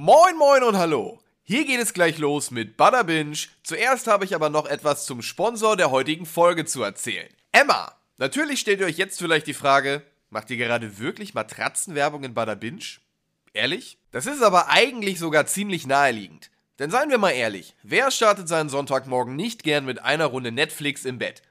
Moin moin und hallo. Hier geht es gleich los mit Butterbinge. Zuerst habe ich aber noch etwas zum Sponsor der heutigen Folge zu erzählen. Emma. Natürlich stellt ihr euch jetzt vielleicht die Frage, macht ihr gerade wirklich Matratzenwerbung in Butterbinge? Ehrlich? Das ist aber eigentlich sogar ziemlich naheliegend. Denn seien wir mal ehrlich, wer startet seinen Sonntagmorgen nicht gern mit einer Runde Netflix im Bett?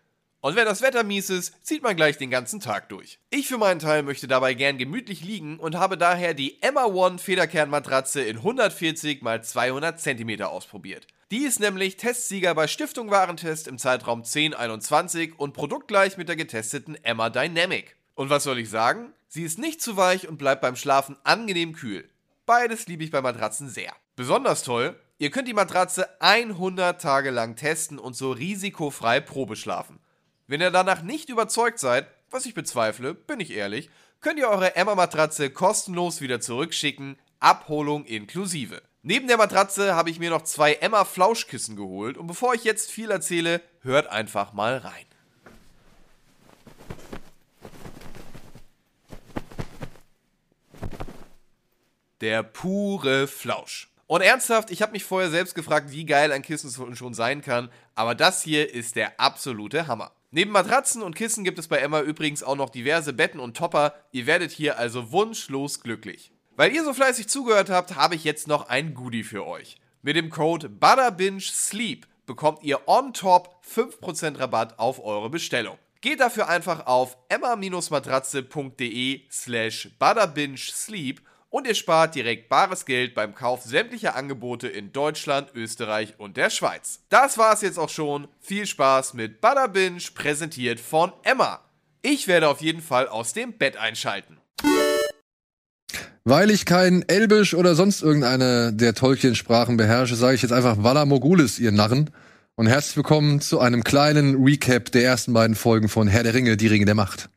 Und wenn das Wetter mies ist, zieht man gleich den ganzen Tag durch. Ich für meinen Teil möchte dabei gern gemütlich liegen und habe daher die Emma One Federkernmatratze in 140 x 200 cm ausprobiert. Die ist nämlich Testsieger bei Stiftung Warentest im Zeitraum 1021 und produktgleich mit der getesteten Emma Dynamic. Und was soll ich sagen? Sie ist nicht zu weich und bleibt beim Schlafen angenehm kühl. Beides liebe ich bei Matratzen sehr. Besonders toll, ihr könnt die Matratze 100 Tage lang testen und so risikofrei Probe schlafen. Wenn ihr danach nicht überzeugt seid, was ich bezweifle, bin ich ehrlich, könnt ihr eure Emma-Matratze kostenlos wieder zurückschicken, Abholung inklusive. Neben der Matratze habe ich mir noch zwei Emma Flauschkissen geholt und bevor ich jetzt viel erzähle, hört einfach mal rein. Der pure Flausch. Und ernsthaft, ich habe mich vorher selbst gefragt, wie geil ein Kissen schon sein kann, aber das hier ist der absolute Hammer. Neben Matratzen und Kissen gibt es bei Emma übrigens auch noch diverse Betten und Topper. Ihr werdet hier also wunschlos glücklich. Weil ihr so fleißig zugehört habt, habe ich jetzt noch ein Goodie für euch. Mit dem Code ButterbingeSleep bekommt ihr on top 5% Rabatt auf eure Bestellung. Geht dafür einfach auf emma-matratze.de slash butterbingesleep und ihr spart direkt bares Geld beim Kauf sämtlicher Angebote in Deutschland, Österreich und der Schweiz. Das war's jetzt auch schon. Viel Spaß mit Butterbinge, präsentiert von Emma. Ich werde auf jeden Fall aus dem Bett einschalten. Weil ich kein Elbisch oder sonst irgendeine der Tolkien-Sprachen beherrsche, sage ich jetzt einfach Walla Mogulis, ihr Narren. Und herzlich willkommen zu einem kleinen Recap der ersten beiden Folgen von Herr der Ringe, die Ringe der Macht.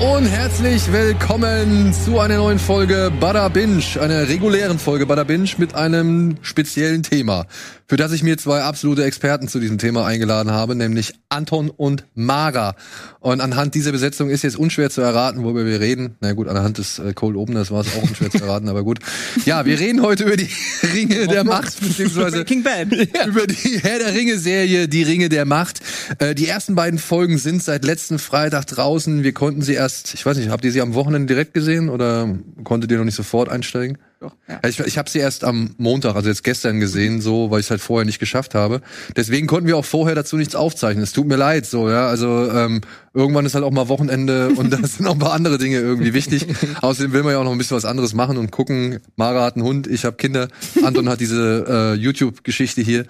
Und herzlich willkommen zu einer neuen Folge Bada Binge, einer regulären Folge Bada Binge mit einem speziellen Thema, für das ich mir zwei absolute Experten zu diesem Thema eingeladen habe, nämlich Anton und Mara. Und anhand dieser Besetzung ist jetzt unschwer zu erraten, worüber wir reden. Na gut, anhand des äh, Cold Openers war es auch unschwer zu erraten, aber gut. Ja, wir reden heute über die Ringe der Macht, beziehungsweise Bad. über die Herr der Ringe Serie, die Ringe der Macht. Äh, die ersten beiden Folgen sind seit letzten Freitag draußen. Wir konnten sie erst, ich weiß nicht, habt ihr sie am Wochenende direkt gesehen oder konntet ihr noch nicht sofort einsteigen? Doch, ja. Ich, ich habe sie erst am Montag, also jetzt gestern gesehen, so, weil ich es halt vorher nicht geschafft habe. Deswegen konnten wir auch vorher dazu nichts aufzeichnen. Es tut mir leid, so, ja. Also ähm, irgendwann ist halt auch mal Wochenende und da sind auch ein paar andere Dinge irgendwie wichtig. Außerdem will man ja auch noch ein bisschen was anderes machen und gucken. Mara hat einen Hund, ich habe Kinder, Anton hat diese äh, YouTube-Geschichte hier.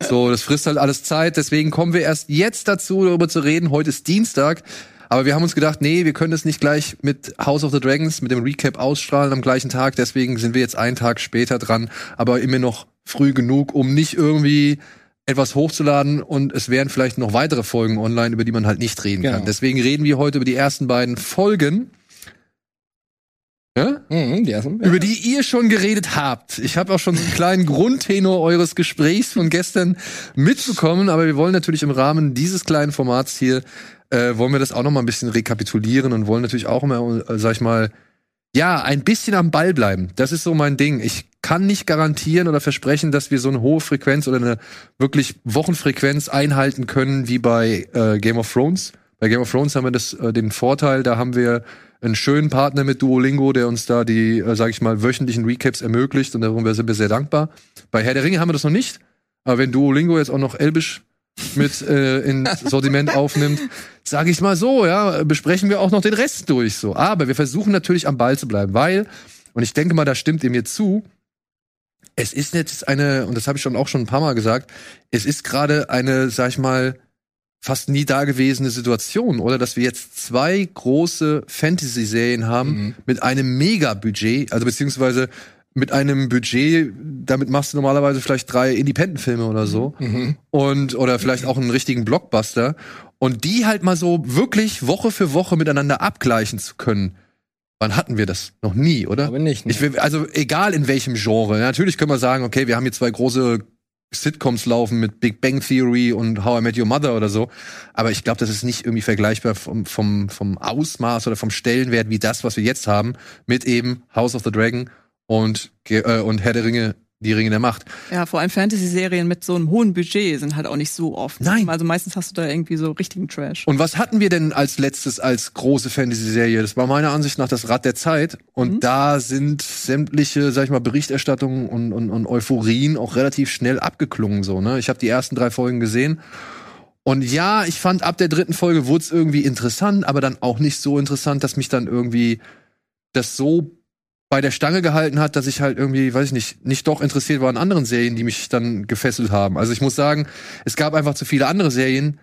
So, das frisst halt alles Zeit. Deswegen kommen wir erst jetzt dazu, darüber zu reden. Heute ist Dienstag. Aber wir haben uns gedacht, nee, wir können es nicht gleich mit House of the Dragons, mit dem Recap ausstrahlen am gleichen Tag. Deswegen sind wir jetzt einen Tag später dran, aber immer noch früh genug, um nicht irgendwie etwas hochzuladen und es wären vielleicht noch weitere Folgen online, über die man halt nicht reden Genau. kann. Deswegen reden wir heute über die ersten beiden Folgen. Ja? Mhm, die ersten. über die ihr schon geredet habt. Ich habe auch schon einen kleinen Grundtenor eures Gesprächs von gestern mitbekommen, aber wir wollen natürlich im Rahmen dieses kleinen Formats hier, äh, wollen wir das auch noch mal ein bisschen rekapitulieren und wollen natürlich auch immer, äh, sag ich mal, ja, ein bisschen am Ball bleiben. Das ist so mein Ding. Ich kann nicht garantieren oder versprechen, dass wir so eine hohe Frequenz oder eine wirklich Wochenfrequenz einhalten können wie bei äh, Game of Thrones. Bei Game of Thrones haben wir das, äh, den Vorteil, da haben wir einen schönen Partner mit Duolingo, der uns da die, äh, sag ich mal, wöchentlichen Recaps ermöglicht und darüber sind wir sehr dankbar. Bei Herr der Ringe haben wir das noch nicht, aber wenn Duolingo jetzt auch noch Elbisch mit äh, ins Sortiment aufnimmt, sage ich mal so, ja, besprechen wir auch noch den Rest durch so. Aber wir versuchen natürlich am Ball zu bleiben, weil und ich denke mal, da stimmt ihr mir zu. Es ist jetzt eine und das habe ich schon auch schon ein paar Mal gesagt, es ist gerade eine, sag ich mal, fast nie dagewesene Situation, oder? Dass wir jetzt zwei große Fantasy-Serien haben Mhm. mit einem Mega-Budget, also beziehungsweise mit einem Budget, damit machst du normalerweise vielleicht drei Independent-Filme oder so. Mhm. Und, oder vielleicht auch einen richtigen Blockbuster. Und die halt mal so wirklich Woche für Woche miteinander abgleichen zu können. Wann hatten wir das? Noch nie, oder? Aber nicht. Ne? Ich will, also egal in welchem Genre. Natürlich können wir sagen, okay, wir haben hier zwei große Sitcoms laufen mit Big Bang Theory und How I Met Your Mother oder so. Aber ich glaube, das ist nicht irgendwie vergleichbar vom, vom, vom Ausmaß oder vom Stellenwert wie das, was wir jetzt haben, mit eben House of the Dragon und, äh, und Herr der Ringe, die Ringe der Macht. Ja, vor allem Fantasy-Serien mit so einem hohen Budget sind halt auch nicht so oft. Nein. Also meistens hast du da irgendwie so richtigen Trash. Und was hatten wir denn als letztes als große Fantasy-Serie? Das war meiner Ansicht nach das Rad der Zeit. Und Mhm. da sind sämtliche, sag ich mal, Berichterstattungen und, und, und Euphorien auch relativ schnell abgeklungen. So, ne? Ich habe die ersten drei Folgen gesehen. Und ja, ich fand ab der dritten Folge wurde es irgendwie interessant, aber dann auch nicht so interessant, dass mich dann irgendwie das so bei der Stange gehalten hat, dass ich halt irgendwie, weiß ich nicht, nicht doch interessiert war an anderen Serien, die mich dann gefesselt haben. Also ich muss sagen, es gab einfach zu viele andere Serien,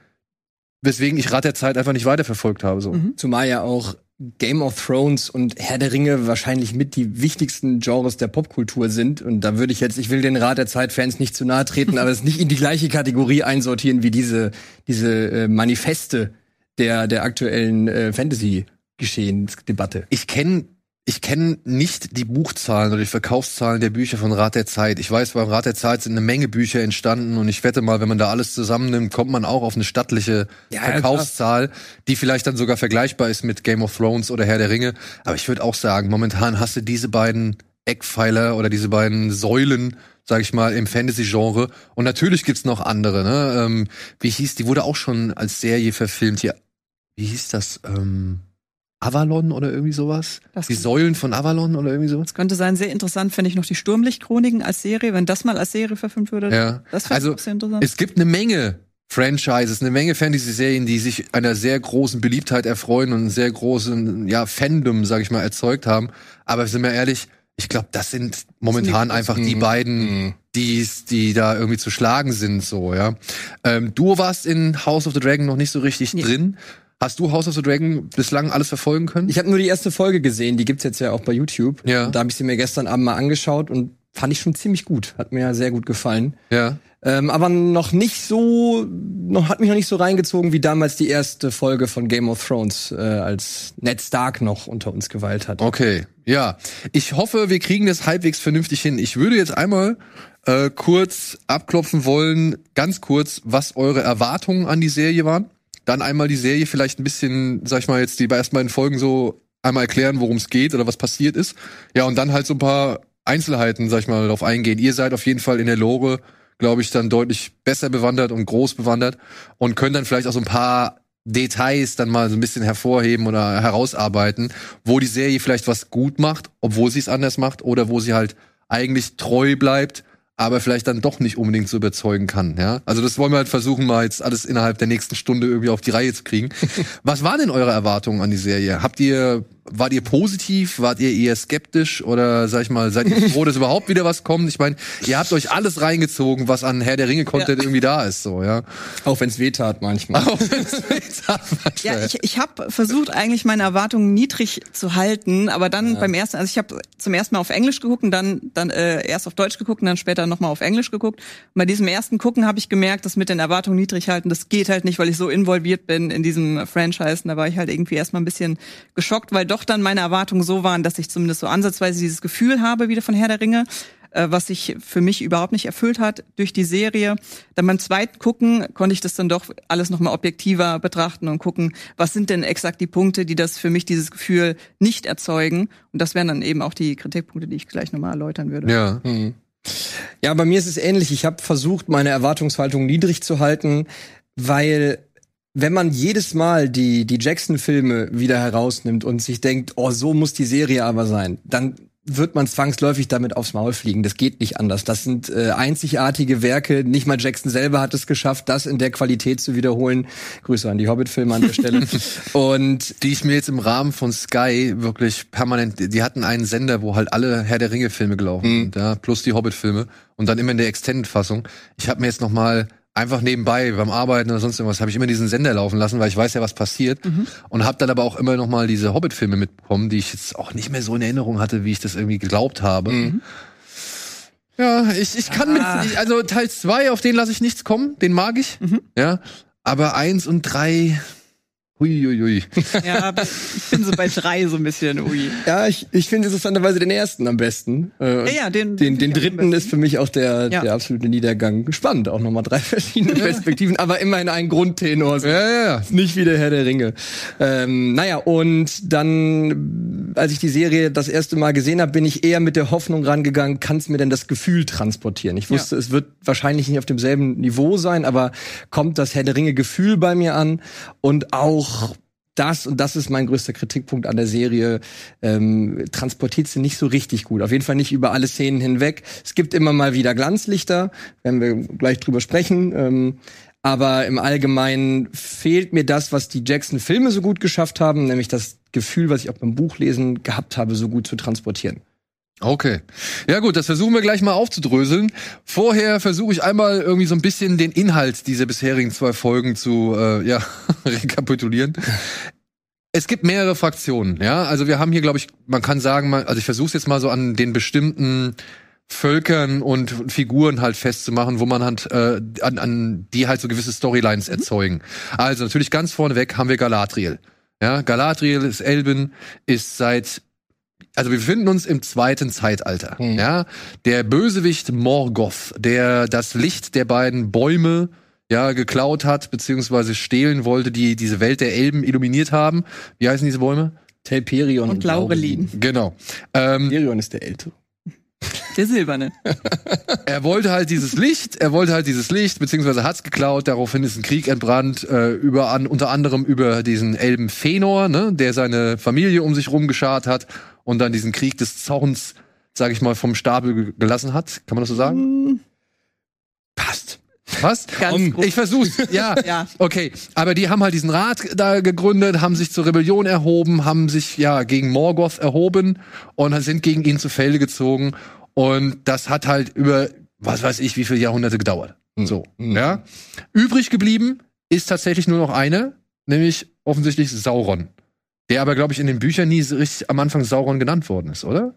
weswegen ich Rat der Zeit einfach nicht weiterverfolgt habe. So. Mhm. Zumal ja auch Game of Thrones und Herr der Ringe wahrscheinlich mit die wichtigsten Genres der Popkultur sind. Und da würde ich jetzt, ich will den Rat der Zeit-Fans nicht zu nahe treten, aber es nicht in die gleiche Kategorie einsortieren wie diese, diese äh, Manifeste der, der aktuellen äh, Fantasy-Geschehensdebatte. Ich kenne ich kenn nicht die Buchzahlen oder die Verkaufszahlen der Bücher von Rat der Zeit. Ich weiß, beim Rat der Zeit sind eine Menge Bücher entstanden und ich wette mal, wenn man da alles zusammennimmt, kommt man auch auf eine stattliche ja, Verkaufszahl, die vielleicht dann sogar vergleichbar ist mit Game of Thrones oder Herr der Ringe. Aber ich würde auch sagen, momentan hast du diese beiden Eckpfeiler oder diese beiden Säulen, sag ich mal, im Fantasy-Genre. Und natürlich gibt's noch andere, ne? Ähm, wie hieß, die wurde auch schon als Serie verfilmt hier. Wie hieß das? Ähm, Avalon oder irgendwie sowas? Das Die Säulen von Avalon oder irgendwie sowas? Das könnte sein, sehr interessant finde ich noch die Sturmlichtchroniken als Serie, wenn das mal als Serie verfilmt würde. Ja. Das fände Also, ich auch sehr interessant. Es gibt eine Menge Franchises, eine Menge Fantasy-Serien, die sich einer sehr großen Beliebtheit erfreuen und einen sehr großen, ja, Fandom, sag ich mal, erzeugt haben. Aber sind wir ehrlich, ich glaube, das sind momentan Das sind einfach die Mhm. beiden, Mhm. die, die da irgendwie zu schlagen sind, so, ja. Ähm, du warst in House of the Dragon noch nicht so richtig Nee. drin. Hast du House of the Dragon bislang alles verfolgen können? Ich habe nur die erste Folge gesehen, die gibt's jetzt ja auch bei YouTube. Ja. Und Da habe ich sie mir gestern Abend mal angeschaut und fand ich schon ziemlich gut. Hat mir ja sehr gut gefallen. ja. Ähm, aber noch nicht so, noch hat mich noch nicht so reingezogen wie damals die erste Folge von Game of Thrones, äh, als Ned Stark noch unter uns geweilt hat. Okay, ja. Ich hoffe, wir kriegen das halbwegs vernünftig hin. Ich würde jetzt einmal äh, kurz abklopfen wollen, ganz kurz, was eure Erwartungen an die Serie waren. Dann einmal die Serie vielleicht ein bisschen, sag ich mal, jetzt die ersten beiden Folgen so einmal erklären, worum es geht oder was passiert ist. Ja, und dann halt so ein paar Einzelheiten, sag ich mal, darauf eingehen. Ihr seid auf jeden Fall in der Lore, glaube ich, dann deutlich besser bewandert und groß bewandert und könnt dann vielleicht auch so ein paar Details dann mal so ein bisschen hervorheben oder herausarbeiten, wo die Serie vielleicht was gut macht, obwohl sie es anders macht, oder wo sie halt eigentlich treu bleibt, aber vielleicht dann doch nicht unbedingt so überzeugen kann, ja. Also das wollen wir halt versuchen, mal jetzt alles innerhalb der nächsten Stunde irgendwie auf die Reihe zu kriegen. was waren denn eure Erwartungen an die Serie? Habt ihr, wart ihr positiv, wart ihr eher skeptisch oder sag ich mal, seid ihr froh, dass überhaupt wieder was kommt? Ich meine, ihr habt euch alles reingezogen, was an Herr der Ringe Content irgendwie da ist, so, ja. Auch wenn's weh tat manchmal. Auch wenn's wehtat manchmal. Ja, ich, ich habe versucht, eigentlich meine Erwartungen niedrig zu halten, aber dann beim ersten, also ich habe zum ersten Mal auf Englisch geguckt und dann, dann äh, erst auf Deutsch geguckt und dann später nochmal auf Englisch geguckt. Und bei diesem ersten Gucken habe ich gemerkt, dass mit den Erwartungen niedrig halten, das geht halt nicht, weil ich so involviert bin in diesem Franchise. Und da war ich halt irgendwie erstmal ein bisschen geschockt, weil doch dann meine Erwartungen so waren, dass ich zumindest so ansatzweise dieses Gefühl habe, wieder von Herr der Ringe äh, was sich für mich überhaupt nicht erfüllt hat durch die Serie. Dann beim zweiten Gucken konnte ich das dann doch alles nochmal objektiver betrachten und gucken, was sind denn exakt die Punkte, die das für mich dieses Gefühl nicht erzeugen. Und das wären dann eben auch die Kritikpunkte, die ich gleich nochmal erläutern würde. Ja. Hm. Ja, bei mir ist es ähnlich. Ich habe versucht, meine Erwartungshaltung niedrig zu halten, weil wenn man jedes Mal die, die Jackson-Filme wieder herausnimmt und sich denkt, oh, so muss die Serie aber sein, dann wird man zwangsläufig damit aufs Maul fliegen. Das geht nicht anders. Das sind äh, einzigartige Werke. Nicht mal Jackson selber hat es geschafft, das in der Qualität zu wiederholen. Grüße an die Hobbit-Filme an der Stelle. und die ich mir jetzt im Rahmen von Sky wirklich permanent, die hatten einen Sender, wo halt alle Herr der Ringe Filme gelaufen Mhm. sind, ja, plus die Hobbit Filme und dann immer in der Extended Fassung. Ich habe mir jetzt noch mal einfach nebenbei beim Arbeiten oder sonst irgendwas habe ich immer diesen Sender laufen lassen, weil ich weiß ja, was passiert. Und habe dann aber auch immer noch mal diese Hobbit-Filme mitbekommen, die ich jetzt auch nicht mehr so in Erinnerung hatte, wie ich das irgendwie geglaubt habe. Ja, ich, ich kann mit, ich, also Teil zwei, auf den lasse ich nichts kommen, den mag ich, ja, aber eins und drei, hui, hui, hui. Ja, ich bin so bei drei so ein bisschen, ui. Ja, ich, ich finde interessanterweise den ersten am besten. Äh, Ja, ja, den- den, den dritten ist für mich auch der, Ja. der absolute Niedergang. Spannend, auch nochmal drei verschiedene Perspektiven, aber immerhin ein Grundtenor. Ja, ja, ja. Nicht wie der Herr der Ringe. Ähm, naja, und dann, als ich die Serie das erste Mal gesehen habe, bin ich eher mit der Hoffnung rangegangen, kann es mir denn das Gefühl transportieren? Ich wusste, es wird wahrscheinlich nicht auf demselben Niveau sein, aber kommt das Herr der Ringe Gefühl bei mir an und auch das, und das ist mein größter Kritikpunkt an der Serie, ähm, transportiert sie nicht so richtig gut. Auf jeden Fall nicht über alle Szenen hinweg. Es gibt immer mal wieder Glanzlichter, werden wir gleich drüber sprechen. Ähm, aber im Allgemeinen fehlt mir das, was die Jackson-Filme so gut geschafft haben, nämlich das Gefühl, was ich auch beim Buchlesen gehabt habe, so gut zu transportieren. Okay. Ja gut, das versuchen wir gleich mal aufzudröseln. Vorher versuche ich einmal irgendwie so ein bisschen den Inhalt dieser bisherigen zwei Folgen zu äh, ja, rekapitulieren. Es gibt mehrere Fraktionen, ja. Also wir haben hier, glaube ich, man kann sagen, also ich versuche es jetzt mal so an den bestimmten Völkern und Figuren halt festzumachen, wo man halt äh, an, an die halt so gewisse Storylines erzeugen. Also natürlich ganz vorneweg haben wir Galadriel. Ja, Galadriel ist Elben, ist seit also wir befinden uns im zweiten Zeitalter. Ja, der Bösewicht Morgoth, der das Licht der beiden Bäume ja geklaut hat beziehungsweise stehlen wollte, die diese Welt der Elben illuminiert haben. Wie heißen diese Bäume? Telperion Und Laurelin. Genau. Ähm, Telperion ist der Ältere. Der Silberne. er wollte halt dieses Licht, er wollte halt dieses Licht, beziehungsweise hat's geklaut, daraufhin ist ein Krieg entbrannt, äh, über an, unter anderem über diesen Elben Fëanor, ne, der seine Familie um sich rum geschart hat und dann diesen Krieg des Zorns, sag ich mal, vom Stapel ge- gelassen hat. Kann man das so sagen? Passt. Was? Um, ich versuch's. Ja. Ja. Okay, aber die haben halt diesen Rat da gegründet, haben sich zur Rebellion erhoben, haben sich ja gegen Morgoth erhoben und sind gegen ihn zu Felde gezogen und das hat halt über was weiß ich wie viele Jahrhunderte gedauert. So, ja. Übrig geblieben ist tatsächlich nur noch eine, nämlich offensichtlich Sauron. Der aber, glaube ich, in den Büchern nie richtig am Anfang Sauron genannt worden ist, oder?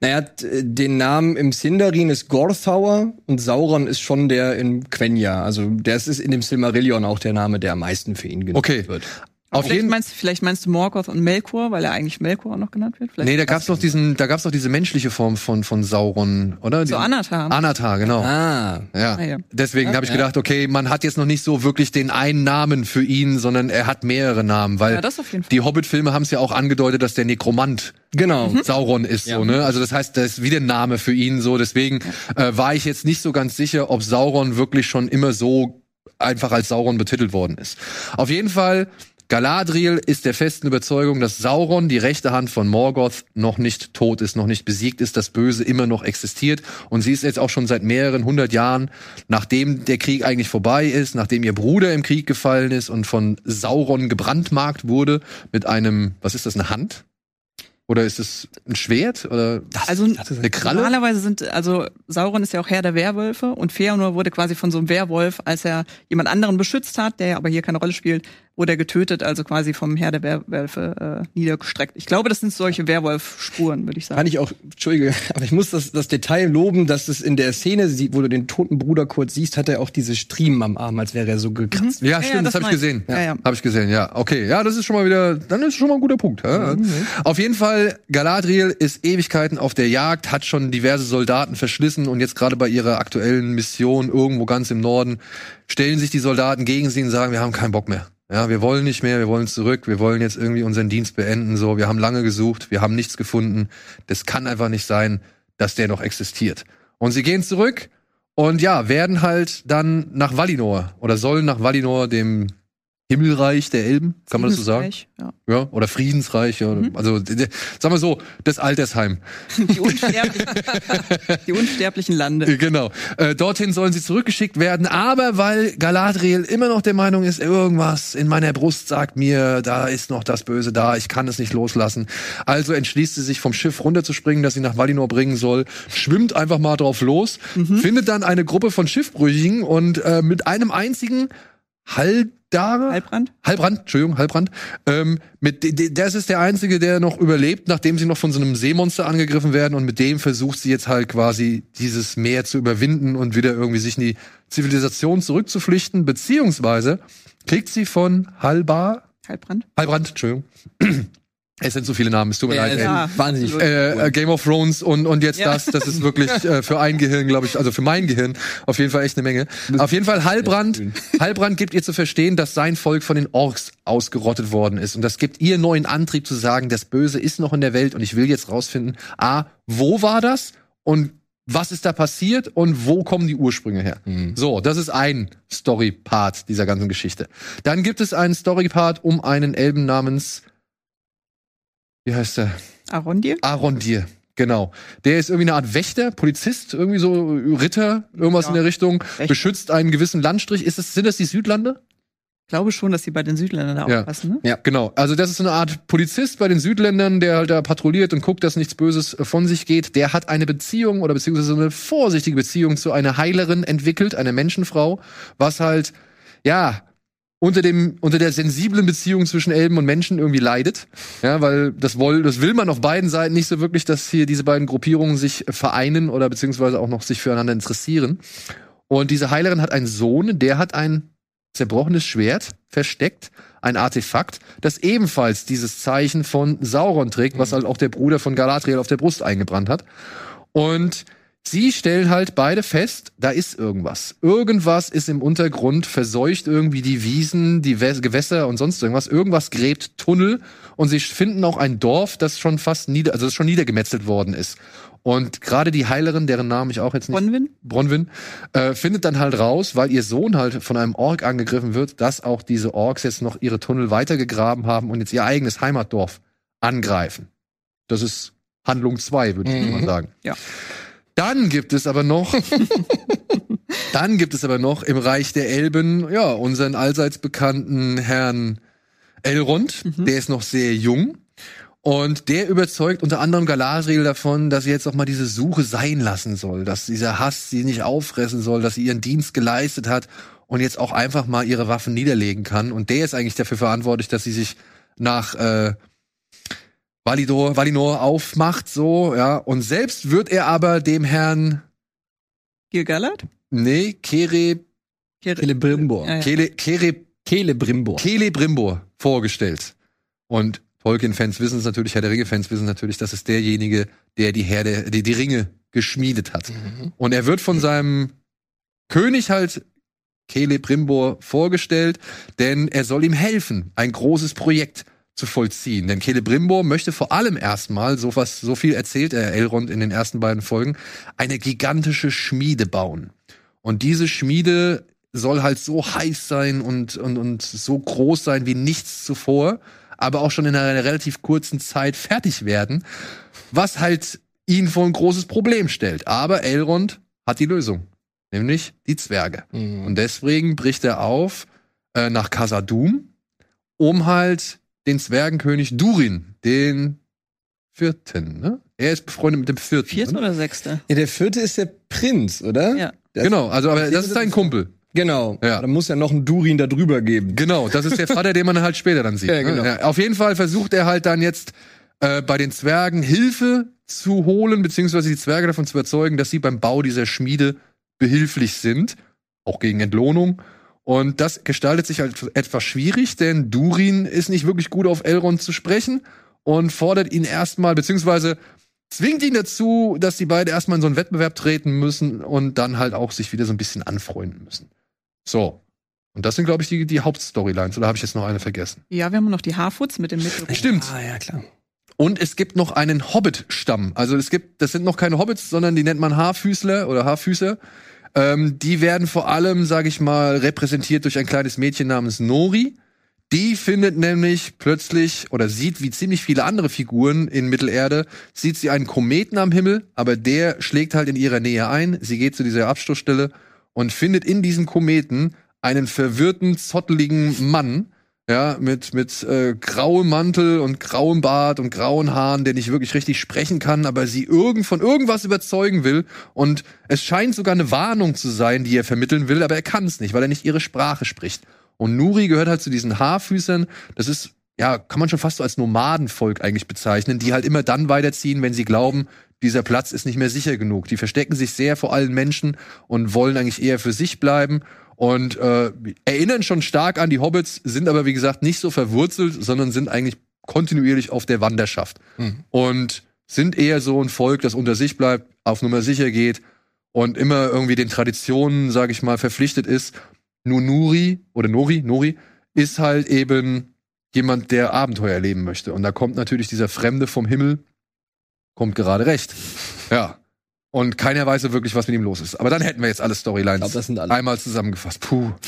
Naja, den Namen im Sindarin ist Gorthauer und Sauron ist schon der in Quenya. Also der ist in dem Silmarillion auch der Name, der am meisten für ihn genannt Okay. wird. Auf Vielleicht jeden meinst, vielleicht meinst du Morgoth und Melkor, weil er eigentlich Melkor auch noch genannt wird? Vielleicht Nee, da gab's doch diesen, da gab's doch diese menschliche Form von von Sauron, oder? so Anatar. Anatar, genau. Ah. Ja. Ah, ja. Deswegen habe ich gedacht, okay, man hat jetzt noch nicht so wirklich den einen Namen für ihn, sondern er hat mehrere Namen, weil Ja, das auf jeden Fall. die Hobbit-Filme haben es ja auch angedeutet, dass der Nekromant Genau. Sauron ist, so, ne? Also das heißt, das ist wieder ein Name für ihn, so. Deswegen äh, war ich jetzt nicht so ganz sicher, ob Sauron wirklich schon immer so einfach als Sauron betitelt worden ist. Auf jeden Fall, Galadriel ist der festen Überzeugung, dass Sauron, die rechte Hand von Morgoth, noch nicht tot ist, noch nicht besiegt ist, das Böse immer noch existiert. Und sie ist jetzt auch schon seit mehreren hundert Jahren, nachdem der Krieg eigentlich vorbei ist, nachdem ihr Bruder im Krieg gefallen ist und von Sauron gebrandmarkt wurde, mit einem, was ist das, eine Hand? Oder ist es ein Schwert? Oder Also eine Kralle? normalerweise sind, also Sauron ist ja auch Herr der Werwölfe und Feanor wurde quasi von so einem Werwolf, als er jemand anderen beschützt hat, der aber hier keine Rolle spielt, wurde er getötet, also quasi vom Herr der Werwölfe äh, niedergestreckt. Ich glaube, das sind solche Werwolf-Spuren, würde ich sagen. Kann ich auch, Entschuldige, aber ich muss das, das Detail loben, dass es in der Szene, wo du den toten Bruder kurz siehst, hat er auch diese Striemen am Arm, als wäre er so gekratzt. Ja, Ja, stimmt, ja, das, das habe ich gesehen. Ja, ja. Habe ich gesehen, ja. Okay, ja, das ist schon mal wieder, dann ist schon mal ein guter Punkt. Ja. Auf jeden Fall, Galadriel ist Ewigkeiten auf der Jagd, hat schon diverse Soldaten verschlissen und jetzt gerade bei ihrer aktuellen Mission irgendwo ganz im Norden stellen sich die Soldaten gegen sie und sagen, wir haben keinen Bock mehr. Ja, wir wollen nicht mehr, wir wollen zurück, wir wollen jetzt irgendwie unseren Dienst beenden, so, wir haben lange gesucht, wir haben nichts gefunden. Das kann einfach nicht sein, dass der noch existiert. Und sie gehen zurück und ja, werden halt dann nach Valinor oder sollen nach Valinor, dem Himmelreich der Elben, kann man das so sagen? Ja. Ja, oder Friedensreich, ja. Also, d- d- sagen wir so, das Altersheim. Die, unsterblichen, die unsterblichen Lande. Genau. Äh, dorthin sollen sie zurückgeschickt werden, aber weil Galadriel immer noch der Meinung ist, irgendwas in meiner Brust sagt mir, da ist noch das Böse da, ich kann es nicht loslassen. Also entschließt sie sich vom Schiff runterzuspringen, das sie nach Valinor bringen soll, schwimmt einfach mal drauf los, findet dann eine Gruppe von Schiffbrüchigen und äh, mit einem einzigen Haldare? Halbrand? Halbrand, Entschuldigung, Halbrand. Ähm, mit, das ist der einzige, der noch überlebt, nachdem sie noch von so einem Seemonster angegriffen werden und mit dem versucht sie jetzt halt quasi dieses Meer zu überwinden und wieder irgendwie sich in die Zivilisation zurückzuflüchten, beziehungsweise kriegt sie von Halbar, Halbrand? Halbrand, Entschuldigung. Es sind so viele Namen, es tut mir Ja, leid. Ja. wahnsinnig. Äh, äh, Game of Thrones und, und jetzt Ja. das, das ist wirklich äh, für ein Gehirn, glaube ich, also für mein Gehirn auf jeden Fall echt eine Menge. Auf jeden Fall Halbrand, Halbrand gibt ihr zu verstehen, dass sein Volk von den Orks ausgerottet worden ist und das gibt ihr neuen Antrieb zu sagen, das Böse ist noch in der Welt und ich will jetzt rausfinden, a, wo war das und was ist da passiert und wo kommen die Ursprünge her? So, das ist ein Story-Part dieser ganzen Geschichte. Dann gibt es einen Story-Part um einen Elben namens, wie heißt der? Arondir? Arondir, genau. Der ist irgendwie eine Art Wächter, Polizist, irgendwie so Ritter, irgendwas Ja. in der Richtung, Wächter. beschützt einen gewissen Landstrich. Ist es, sind das die Südlande? Ich glaube schon, dass sie bei den Südländern da Ja. aufpassen, ne? Genau. Also das ist so eine Art Polizist bei den Südländern, der halt da patrouilliert und guckt, dass nichts Böses von sich geht. Der hat eine Beziehung oder beziehungsweise eine vorsichtige Beziehung zu einer Heilerin entwickelt, einer Menschenfrau, was halt, ja, unter dem unter der sensiblen Beziehung zwischen Elben und Menschen irgendwie leidet, ja, weil das woll, das will man auf beiden Seiten nicht so wirklich, dass hier diese beiden Gruppierungen sich vereinen oder beziehungsweise auch noch sich füreinander interessieren. Und diese Heilerin hat einen Sohn, der hat ein zerbrochenes Schwert versteckt, ein Artefakt, das ebenfalls dieses Zeichen von Sauron trägt, was halt auch der Bruder von Galadriel auf der Brust eingebrannt hat. Und sie stellen halt beide fest, da ist irgendwas. Irgendwas ist im Untergrund, verseucht irgendwie die Wiesen, die Wä- Gewässer und sonst irgendwas. Irgendwas gräbt Tunnel und sie finden auch ein Dorf, das schon fast nieder, also das schon niedergemetzelt worden ist. Und gerade die Heilerin, deren Namen ich auch jetzt nicht Bronwyn? Bronwyn, äh, findet dann halt raus, weil ihr Sohn halt von einem Ork angegriffen wird, dass auch diese Orks jetzt noch ihre Tunnel weitergegraben haben und jetzt ihr eigenes Heimatdorf angreifen. Das ist Handlung zwei, würde ich Mhm. mal sagen. Ja. Dann gibt es aber noch, dann gibt es aber noch im Reich der Elben, ja, unseren allseits bekannten Herrn Elrond, der ist noch sehr jung. Und der überzeugt unter anderem Galadriel davon, dass sie jetzt auch mal diese Suche sein lassen soll, dass dieser Hass sie nicht auffressen soll, dass sie ihren Dienst geleistet hat und jetzt auch einfach mal ihre Waffen niederlegen kann. Und der ist eigentlich dafür verantwortlich, dass sie sich nach äh, Valinor, Valinor aufmacht, so, ja. Und selbst wird er aber dem Herrn, Gilgalad? nee, Kere, Kere- Celebrimbor. Ja, ja. Kele, Kere, Celebrimbor. Celebrimbor vorgestellt. Und Tolkien-Fans wissen es natürlich, Herr der Ringe-Fans wissen natürlich, das ist derjenige, der die Herde, die, die Ringe geschmiedet hat. Und er wird von seinem König halt Celebrimbor vorgestellt, denn er soll ihm helfen, ein großes Projekt zu vollziehen. Denn Celebrimbor möchte vor allem erstmal, so was, so viel erzählt er Elrond in den ersten beiden Folgen, eine gigantische Schmiede bauen. Und diese Schmiede soll halt so heiß sein und, und, und so groß sein wie nichts zuvor, aber auch schon in einer relativ kurzen Zeit fertig werden, was halt ihn vor ein großes Problem stellt. Aber Elrond hat die Lösung, nämlich die Zwerge. Mhm. Und deswegen bricht er auf äh, nach Khazad-dûm, um halt den Zwergenkönig Durin, den vierten, ne? Er ist befreundet mit dem vierten. Vierte ne? oder sechste? Ja, der vierte ist der Prinz, oder? Ja. Das- Genau, also aber das ist sein Kumpel. Genau. Ja. Da muss ja noch ein Durin da drüber geben. Genau, das ist der Vater, den man halt später dann sieht. Ja, genau. ne? Auf jeden Fall versucht er halt dann jetzt äh, bei den Zwergen Hilfe zu holen, beziehungsweise die Zwerge davon zu überzeugen, dass sie beim Bau dieser Schmiede behilflich sind, auch gegen Entlohnung. Und das gestaltet sich halt etwas schwierig, denn Durin ist nicht wirklich gut auf Elrond zu sprechen und fordert ihn erstmal, beziehungsweise zwingt ihn dazu, dass die beiden erstmal in so einen Wettbewerb treten müssen und dann halt auch sich wieder so ein bisschen anfreunden müssen. So. Und das sind, glaube ich, die, die Hauptstorylines. Oder habe ich jetzt noch eine vergessen? Ja, wir haben noch die Harfoots mit dem Mittelruf. Stimmt. Ah, ja, klar. Und es gibt noch einen Hobbit-Stamm. Also es gibt, das sind noch keine Hobbits, sondern die nennt man Haarfüßler oder Haarfüßer. Ähm, die werden vor allem, sage ich mal, repräsentiert durch ein kleines Mädchen namens Nori. Die findet nämlich plötzlich oder sieht wie ziemlich viele andere Figuren in Mittelerde, sieht sie einen Kometen am Himmel, aber der schlägt halt in ihrer Nähe ein. Sie geht zu dieser Abstoßstelle und findet in diesem Kometen einen verwirrten, zotteligen Mann, ja, mit, mit äh, grauem Mantel und grauem Bart und grauen Haaren, der nicht wirklich richtig sprechen kann, aber sie irgend von irgendwas überzeugen will. Und es scheint sogar eine Warnung zu sein, die er vermitteln will, aber er kann es nicht, weil er nicht ihre Sprache spricht. Und Nuri gehört halt zu diesen Haarfüßern. Das ist, ja, kann man schon fast so als Nomadenvolk eigentlich bezeichnen, die halt immer dann weiterziehen, wenn sie glauben, dieser Platz ist nicht mehr sicher genug. Die verstecken sich sehr vor allen Menschen und wollen eigentlich eher für sich bleiben und äh, erinnern schon stark an die Hobbits, sind aber wie gesagt nicht so verwurzelt, sondern sind eigentlich kontinuierlich auf der Wanderschaft Mhm. und sind eher so ein Volk, das unter sich bleibt, auf Nummer sicher geht und immer irgendwie den Traditionen, sage ich mal, verpflichtet ist. Nur Nuri oder Nori, Nori ist halt eben jemand, der Abenteuer erleben möchte. Und da kommt natürlich dieser Fremde vom Himmel, kommt gerade recht. Ja. Und keiner weiß so wirklich, was mit ihm los ist. Aber dann hätten wir jetzt alle Storylines Ich glaub, das sind alle. einmal zusammengefasst. Puh.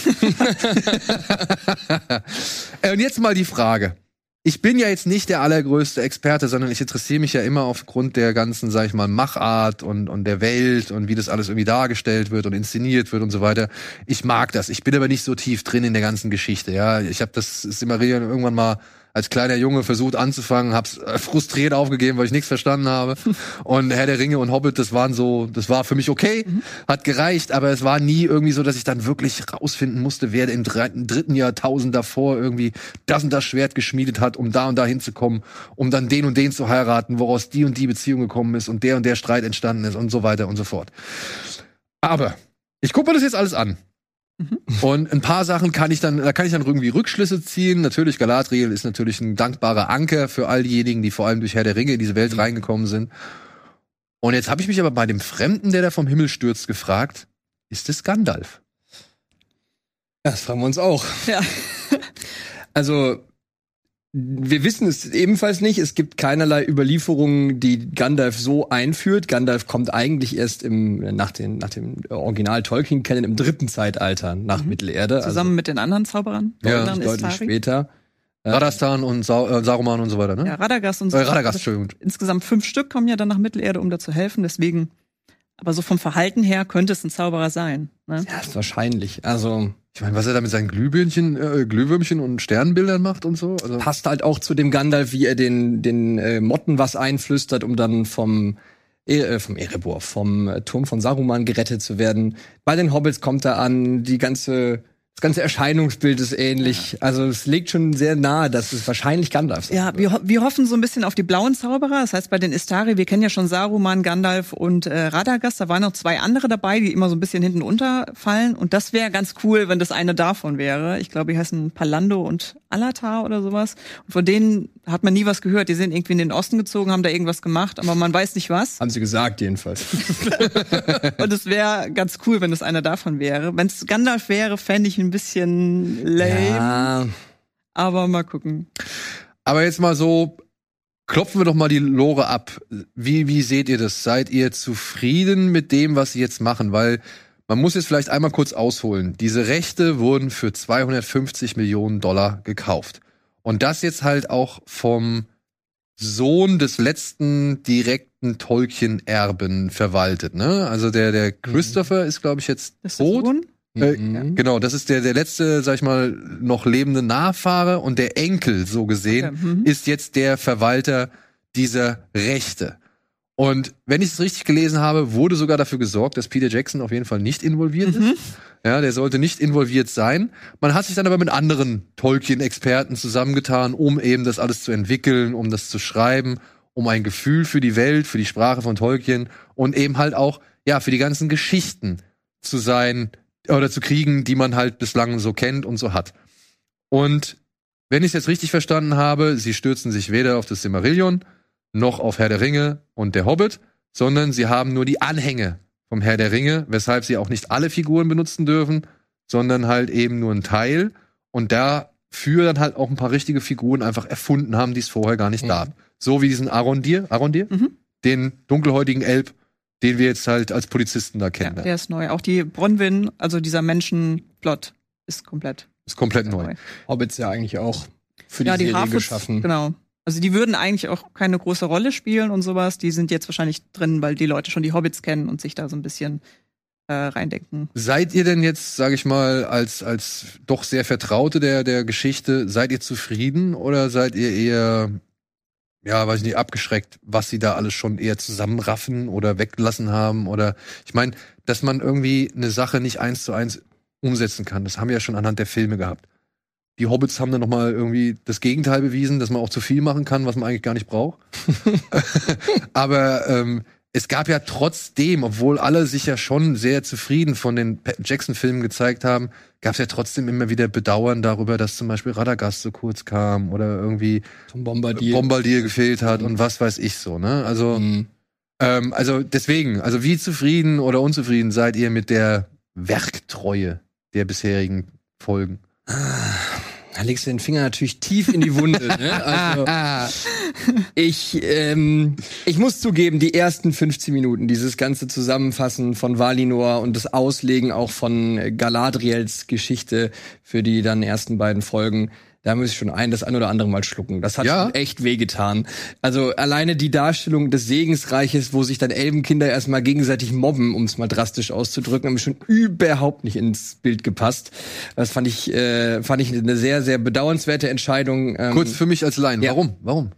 Äh, Und jetzt mal die Frage. Ich bin ja jetzt nicht der allergrößte Experte, sondern ich interessiere mich ja immer aufgrund der ganzen, sag ich mal, Machart und, und der Welt und wie das alles irgendwie dargestellt wird und inszeniert wird und so weiter. Ich mag das. Ich bin aber nicht so tief drin in der ganzen Geschichte. Ja, ich habe das Silmarillion irgendwann mal als kleiner Junge versucht anzufangen, hab's äh, frustriert aufgegeben, weil ich nichts verstanden habe. Und Herr der Ringe und Hobbit, das waren so, das war für mich okay, hat gereicht, aber es war nie irgendwie so, dass ich dann wirklich rausfinden musste, wer im dritten, dritten Jahrtausend davor irgendwie das und das Schwert geschmiedet hat, um da und da hinzukommen, um dann den und den zu heiraten, woraus die und die Beziehung gekommen ist und der und der Streit entstanden ist und so weiter und so fort. Aber ich gucke mir das jetzt alles an. Und ein paar Sachen kann ich dann, da kann ich dann irgendwie Rückschlüsse ziehen. Natürlich, Galadriel ist natürlich ein dankbarer Anker für all diejenigen, die vor allem durch Herr der Ringe in diese Welt reingekommen sind. Und jetzt habe ich mich aber bei dem Fremden, der da vom Himmel stürzt, gefragt, ist es Gandalf? Ja, das fragen wir uns auch. Ja. Also, wir wissen es ebenfalls nicht. Es gibt keinerlei Überlieferungen, die Gandalf so einführt. Gandalf kommt eigentlich erst im, nach, den, nach dem Original Tolkien kennen im dritten Zeitalter nach Mittelerde. Zusammen mit den anderen Zauberern. Ja, also deutlich später. Ja. Radastan und äh, Saruman und so weiter, ne? Ja, Radagast und so. Äh, Radagast, Entschuldigung. Insgesamt fünf Stück kommen ja dann nach Mittelerde, um da zu helfen. Deswegen, aber so vom Verhalten her könnte es ein Zauberer sein. Ne? Ja, ist wahrscheinlich. Also Ich meine, was er da mit seinen Glühbirnchen, äh, Glühwürmchen und Sternbildern macht und so. Also, passt halt auch zu dem Gandalf, wie er den, den äh, Motten was einflüstert, um dann vom E- äh, vom Erebor, vom Turm von Saruman gerettet zu werden. Bei den Hobbits kommt er an, die ganze das ganze Erscheinungsbild ist ähnlich. Also es legt schon sehr nahe, dass es wahrscheinlich Gandalf sein Ja, wir, wir hoffen so ein bisschen auf die blauen Zauberer. Das heißt, bei den Istari, wir kennen ja schon Saruman, Gandalf und äh, Radagast. Da waren noch zwei andere dabei, die immer so ein bisschen hinten unterfallen. Und das wäre ganz cool, wenn das eine davon wäre. Ich glaube, die heißen Palando und Alatar oder sowas. Und von denen hat man nie was gehört. Die sind irgendwie in den Osten gezogen, haben da irgendwas gemacht, aber man weiß nicht was. Haben sie gesagt jedenfalls. Und es wäre ganz cool, wenn es einer davon wäre. Wenn es Gandalf wäre, fände ich ein bisschen lame. ja, Aber mal gucken. Aber jetzt mal so, klopfen wir doch mal die Lore ab. Wie, wie seht ihr das? Seid ihr zufrieden mit dem, was sie jetzt machen? Weil man muss jetzt vielleicht einmal kurz ausholen. Diese Rechte wurden für 250 Millionen Dollar gekauft. Und das jetzt halt auch vom Sohn des letzten direkten Tolkien-Erben verwaltet, ne? Also der, der Christopher ist, glaube ich, jetzt Ist tot. Sohn? Äh, Mhm. Genau, das ist der, der letzte, sag ich mal, noch lebende Nachfahre und der Enkel, so gesehen, Okay, mhm. ist jetzt der Verwalter dieser Rechte. Und wenn ich es richtig gelesen habe, wurde sogar dafür gesorgt, dass Peter Jackson auf jeden Fall nicht involviert Mhm. ist. Ja, der sollte nicht involviert sein. Man hat sich dann aber mit anderen Tolkien-Experten zusammengetan, um eben das alles zu entwickeln, um das zu schreiben, um ein Gefühl für die Welt, für die Sprache von Tolkien und eben halt auch, ja, für die ganzen Geschichten zu sein oder zu kriegen, die man halt bislang so kennt und so hat. Und wenn ich es jetzt richtig verstanden habe, sie stürzen sich weder auf das Silmarillion noch auf Herr der Ringe und der Hobbit, sondern sie haben nur die Anhänge vom Herr der Ringe, weshalb sie auch nicht alle Figuren benutzen dürfen, sondern halt eben nur einen Teil und dafür dann halt auch ein paar richtige Figuren einfach erfunden haben, die es vorher gar nicht Mhm. gab. So wie diesen Arondir, Arondir, Mhm. den dunkelhäutigen Elb, den wir jetzt halt als Polizisten da Ja, kennen. der ist neu. Auch die Bronwyn, also dieser Menschenplot, ist komplett Ist komplett neu. Hobbits ja eigentlich auch für die, ja, die Serie geschaffen. genau. Also die würden eigentlich auch keine große Rolle spielen und sowas. Die sind jetzt wahrscheinlich drin, weil die Leute schon die Hobbits kennen und sich da so ein bisschen äh, reindenken. Seid ihr denn jetzt, sage ich mal, als als doch sehr Vertraute der der Geschichte, seid ihr zufrieden oder seid ihr eher ja, weiß ich nicht, abgeschreckt, was sie da alles schon eher zusammenraffen oder weglassen haben oder ich meine, dass man irgendwie eine Sache nicht eins zu eins umsetzen kann, das haben wir ja schon anhand der Filme gehabt. Die Hobbits haben dann noch mal irgendwie das Gegenteil bewiesen, dass man auch zu viel machen kann, was man eigentlich gar nicht braucht. Aber ähm, es gab ja trotzdem, obwohl alle sich ja schon sehr zufrieden von den Jackson-Filmen gezeigt haben, gab es ja trotzdem immer wieder Bedauern darüber, dass zum Beispiel Radagast so kurz kam oder irgendwie Tom Bombardier. Bombardier gefehlt hat und was weiß ich so. Ne? Also, Mhm. ähm, also deswegen, also wie zufrieden oder unzufrieden seid ihr mit der Werktreue der bisherigen Folgen? Da legst du den Finger natürlich tief in die Wunde. ne? Also, ich, ähm, ich muss zugeben, die ersten 15 Minuten, dieses ganze Zusammenfassen von Valinor und das Auslegen auch von Galadriels Geschichte für die dann ersten beiden Folgen, da muss ich schon ein, das ein oder andere Mal schlucken. Das hat Ja. schon echt wehgetan. Also alleine die Darstellung des Segensreiches, wo sich dann Elbenkinder erstmal gegenseitig mobben, um es mal drastisch auszudrücken, haben mir schon überhaupt nicht ins Bild gepasst. Das fand ich, äh, fand ich eine sehr, sehr bedauernswerte Entscheidung. Ähm, Kurz für mich als Laien, ja. warum? Warum?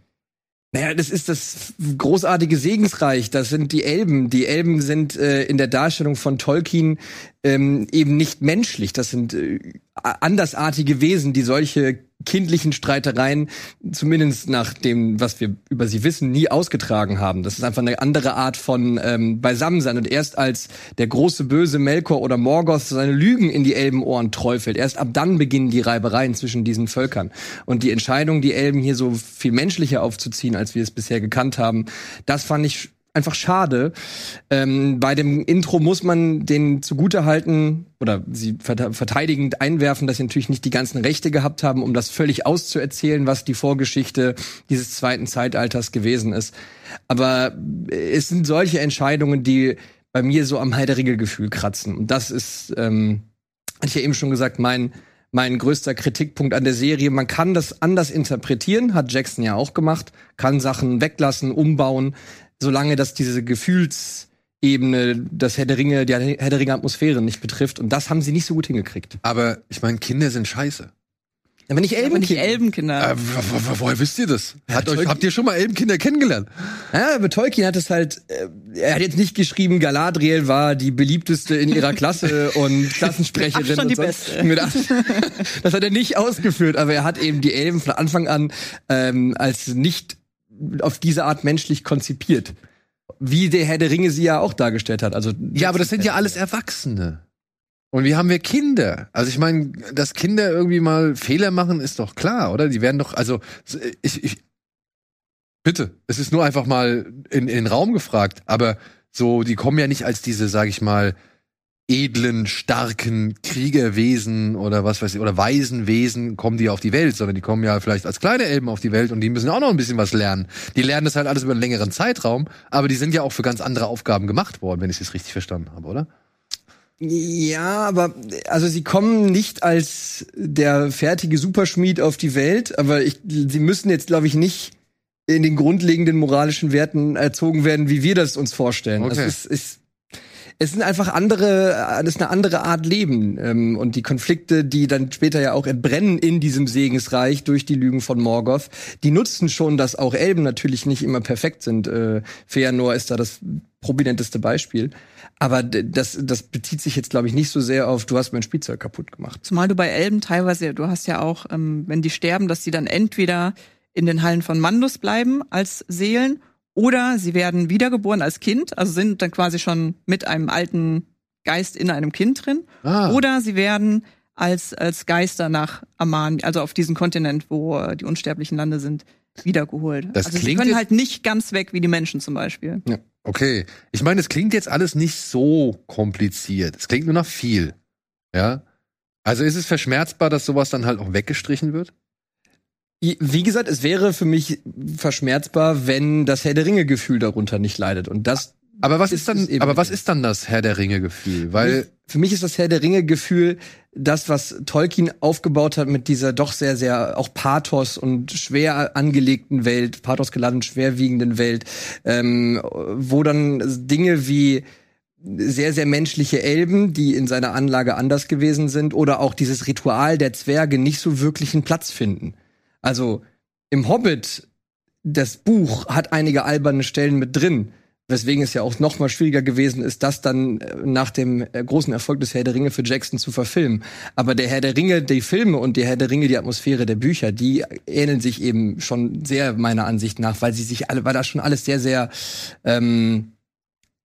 naja, das ist das großartige Segensreich. Das sind die Elben. Die Elben sind äh, in der Darstellung von Tolkien ähm, eben nicht menschlich. Das sind äh, andersartige Wesen, die solche kindlichen Streitereien, zumindest nach dem, was wir über sie wissen, nie ausgetragen haben. Das ist einfach eine andere Art von ähm, Beisammensein. Und erst als der große böse Melkor oder Morgoth seine Lügen in die Elbenohren träufelt, erst ab dann beginnen die Reibereien zwischen diesen Völkern. Und die Entscheidung, die Elben hier so viel menschlicher aufzuziehen, als wir es bisher gekannt haben, das fand ich einfach schade. Ähm, bei dem Intro muss man den zugutehalten oder sie verte- verteidigend einwerfen, dass sie natürlich nicht die ganzen Rechte gehabt haben, um das völlig auszuerzählen, was die Vorgeschichte dieses zweiten Zeitalters gewesen ist. Aber äh, es sind solche Entscheidungen, die bei mir so am Heiderigel-Gefühl kratzen. Und das ist, ähm, hatte ich ja eben schon gesagt, mein mein größter Kritikpunkt an der Serie. Man kann das anders interpretieren, hat Jackson ja auch gemacht, kann Sachen weglassen, umbauen, solange das diese Gefühlsebene, das Herr der Ringe, die Herr der Ringe Atmosphäre nicht betrifft. Und das haben sie nicht so gut hingekriegt. Aber ich meine, Kinder sind scheiße. Aber nicht Aber nicht Elbenkinder. Elbenkinder. Äh, wo- wo- woher wisst ihr das? Hat euch, habt ihr schon mal Elbenkinder kennengelernt? Ja, aber Tolkien hat es halt, äh, er hat jetzt nicht geschrieben, Galadriel war die beliebteste in ihrer Klasse und Klassensprecherin. Mit Abstand die und sonst- Beste. Das hat er nicht ausgeführt, aber er hat eben die Elben von Anfang an ähm, als nicht auf diese Art menschlich konzipiert. Wie der Herr der Ringe sie ja auch dargestellt hat. Also Ja, aber das sind ja alles Erwachsene. Und wir haben ja Kinder. Also ich meine, dass Kinder irgendwie mal Fehler machen, ist doch klar, oder? Die werden doch, also ich, ich bitte, es ist nur einfach mal in, in den Raum gefragt, aber so, die kommen ja nicht als diese, sag ich mal, edlen, starken Kriegerwesen oder was weiß ich, oder Waisenwesen kommen die auf die Welt, sondern die kommen ja vielleicht als kleine Elben auf die Welt und die müssen auch noch ein bisschen was lernen. Die lernen das halt alles über einen längeren Zeitraum, aber die sind ja auch für ganz andere Aufgaben gemacht worden, wenn ich es richtig verstanden habe, oder? Ja, aber also sie kommen nicht als der fertige Superschmied auf die Welt, aber ich, sie müssen jetzt, glaube ich, nicht in den grundlegenden moralischen Werten erzogen werden, wie wir das uns vorstellen. Okay. Also es, ist, es sind einfach andere, es ist eine andere Art Leben ähm, und die Konflikte, die dann später ja auch entbrennen in diesem Segensreich durch die Lügen von Morgoth, die nutzen schon, dass auch Elben natürlich nicht immer perfekt sind. Äh, Feanor ist da das prominenteste Beispiel. Aber das, das bezieht sich jetzt, glaube ich, nicht so sehr auf, du hast mein Spielzeug kaputt gemacht. Zumal du bei Elben teilweise, du hast ja auch, ähm, wenn die sterben, dass sie dann entweder in den Hallen von Mandus bleiben als Seelen oder sie werden wiedergeboren als Kind, also sind dann quasi schon mit einem alten Geist in einem Kind drin. Ah. Oder sie werden als, als Geister nach Aman, also auf diesen Kontinent, wo äh, die unsterblichen Lande sind, wiedergeholt. Das also sie können halt nicht ganz weg wie die Menschen zum Beispiel. Okay. Ich meine, es klingt jetzt alles nicht so kompliziert. Es klingt nur nach viel. Ja. Also ist es verschmerzbar, dass sowas dann halt auch weggestrichen wird? Wie gesagt, es wäre für mich verschmerzbar, wenn das Herr der Ringe-Gefühl darunter nicht leidet. Und das Aber was ist dann, ist eben aber was ist dann das Herr der Ringe Gefühl? Weil Für mich ist das Herr der Ringe Gefühl, das, was Tolkien aufgebaut hat mit dieser doch sehr, sehr auch Pathos und schwer angelegten Welt, Pathos geladen, schwerwiegenden Welt, ähm, wo dann Dinge wie sehr, sehr menschliche Elben, die in seiner Anlage anders gewesen sind, oder auch dieses Ritual der Zwerge nicht so wirklich einen Platz finden. Also im Hobbit, das Buch hat einige alberne Stellen mit drin, weswegen es ja auch noch mal schwieriger gewesen ist, das dann äh, nach dem äh, großen Erfolg des Herr der Ringe für Jackson zu verfilmen. Aber der Herr der Ringe, die Filme und der Herr der Ringe, die Atmosphäre der Bücher, die ähneln sich eben schon sehr meiner Ansicht nach, weil sie sich alle, weil da schon alles sehr, sehr ähm,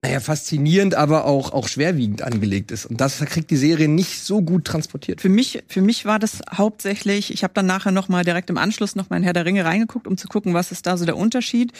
naja, faszinierend, aber auch, auch schwerwiegend angelegt ist. Und das kriegt die Serie nicht so gut transportiert. Für mich, für mich war das hauptsächlich, ich habe dann nachher noch mal direkt im Anschluss noch mal in Herr der Ringe reingeguckt, um zu gucken, was ist da so der Unterschied.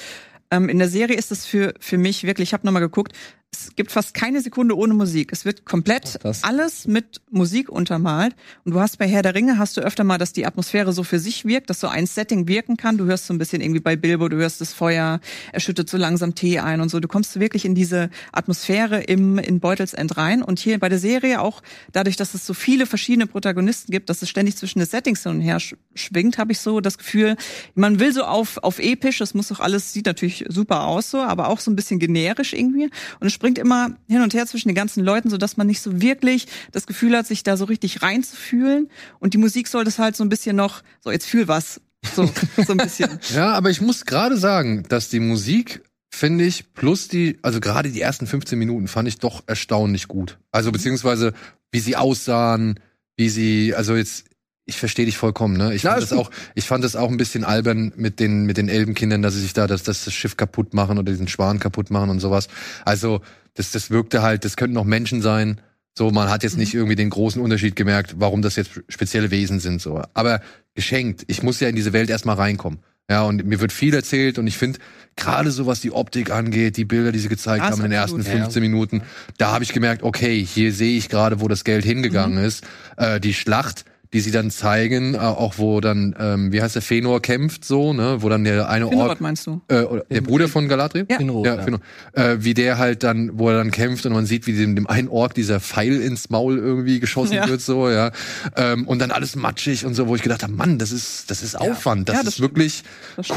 Ähm, in der Serie ist es für, für mich wirklich, ich habe noch mal geguckt, es gibt fast keine Sekunde ohne Musik. Es wird komplett alles mit Musik untermalt. Und du hast bei Herr der Ringe hast du öfter mal, dass die Atmosphäre so für sich wirkt, dass so ein Setting wirken kann. Du hörst so ein bisschen irgendwie bei Bilbo, du hörst das Feuer, er schüttet so langsam Tee ein und so. Du kommst wirklich in diese Atmosphäre im, in Beutelsend rein. Und hier bei der Serie auch, dadurch, dass es so viele verschiedene Protagonisten gibt, dass es ständig zwischen den Settings hin und her sch schwingt, habe ich so das Gefühl, man will so auf, auf episch, das muss doch alles, sieht natürlich super aus so, aber auch so ein bisschen generisch irgendwie. Und springt immer hin und her zwischen den ganzen Leuten, so dass man nicht so wirklich das Gefühl hat, sich da so richtig reinzufühlen. Und die Musik soll das halt so ein bisschen noch, so jetzt fühl was. So, so ein bisschen. Ja, aber ich muss gerade sagen, dass die Musik, finde ich, plus die, also gerade die ersten 15 Minuten fand ich doch erstaunlich gut. Also beziehungsweise, wie sie aussahen, wie sie, also jetzt, ich verstehe dich vollkommen, ne? Ich Ja, fand das gut. auch, ich fand das auch ein bisschen albern mit den, mit den Elbenkindern, dass sie sich da das, das Schiff kaputt machen oder diesen Schwan kaputt machen und sowas. Also, das, das wirkte halt, das könnten auch Menschen sein. So, man hat jetzt nicht irgendwie den großen Unterschied gemerkt, warum das jetzt spezielle Wesen sind, so. Aber geschenkt. Ich muss ja in diese Welt erstmal reinkommen. Ja, und mir wird viel erzählt und ich finde, gerade so was die Optik angeht, die Bilder, die sie gezeigt Ja, haben in den ersten absolut. 15 Minuten, da habe ich gemerkt, okay, hier sehe ich gerade, wo das Geld hingegangen ist. Äh, die Schlacht, die sie dann zeigen, äh, auch wo dann, ähm, wie heißt der, Fenor kämpft so, ne, wo dann der eine Finrod Ort, meinst du? äh, oder der Bruder von Galadriel? Ja. Finrod, ja. Fenor. Äh, wie der halt dann, wo er dann kämpft und man sieht, wie dem, dem einen Ork dieser Pfeil ins Maul irgendwie geschossen Ja. wird, so, ja. Ähm, und dann alles matschig und so, wo ich gedacht habe, Mann, das ist, das ist Aufwand, das, Ja, das ist stimmt. wirklich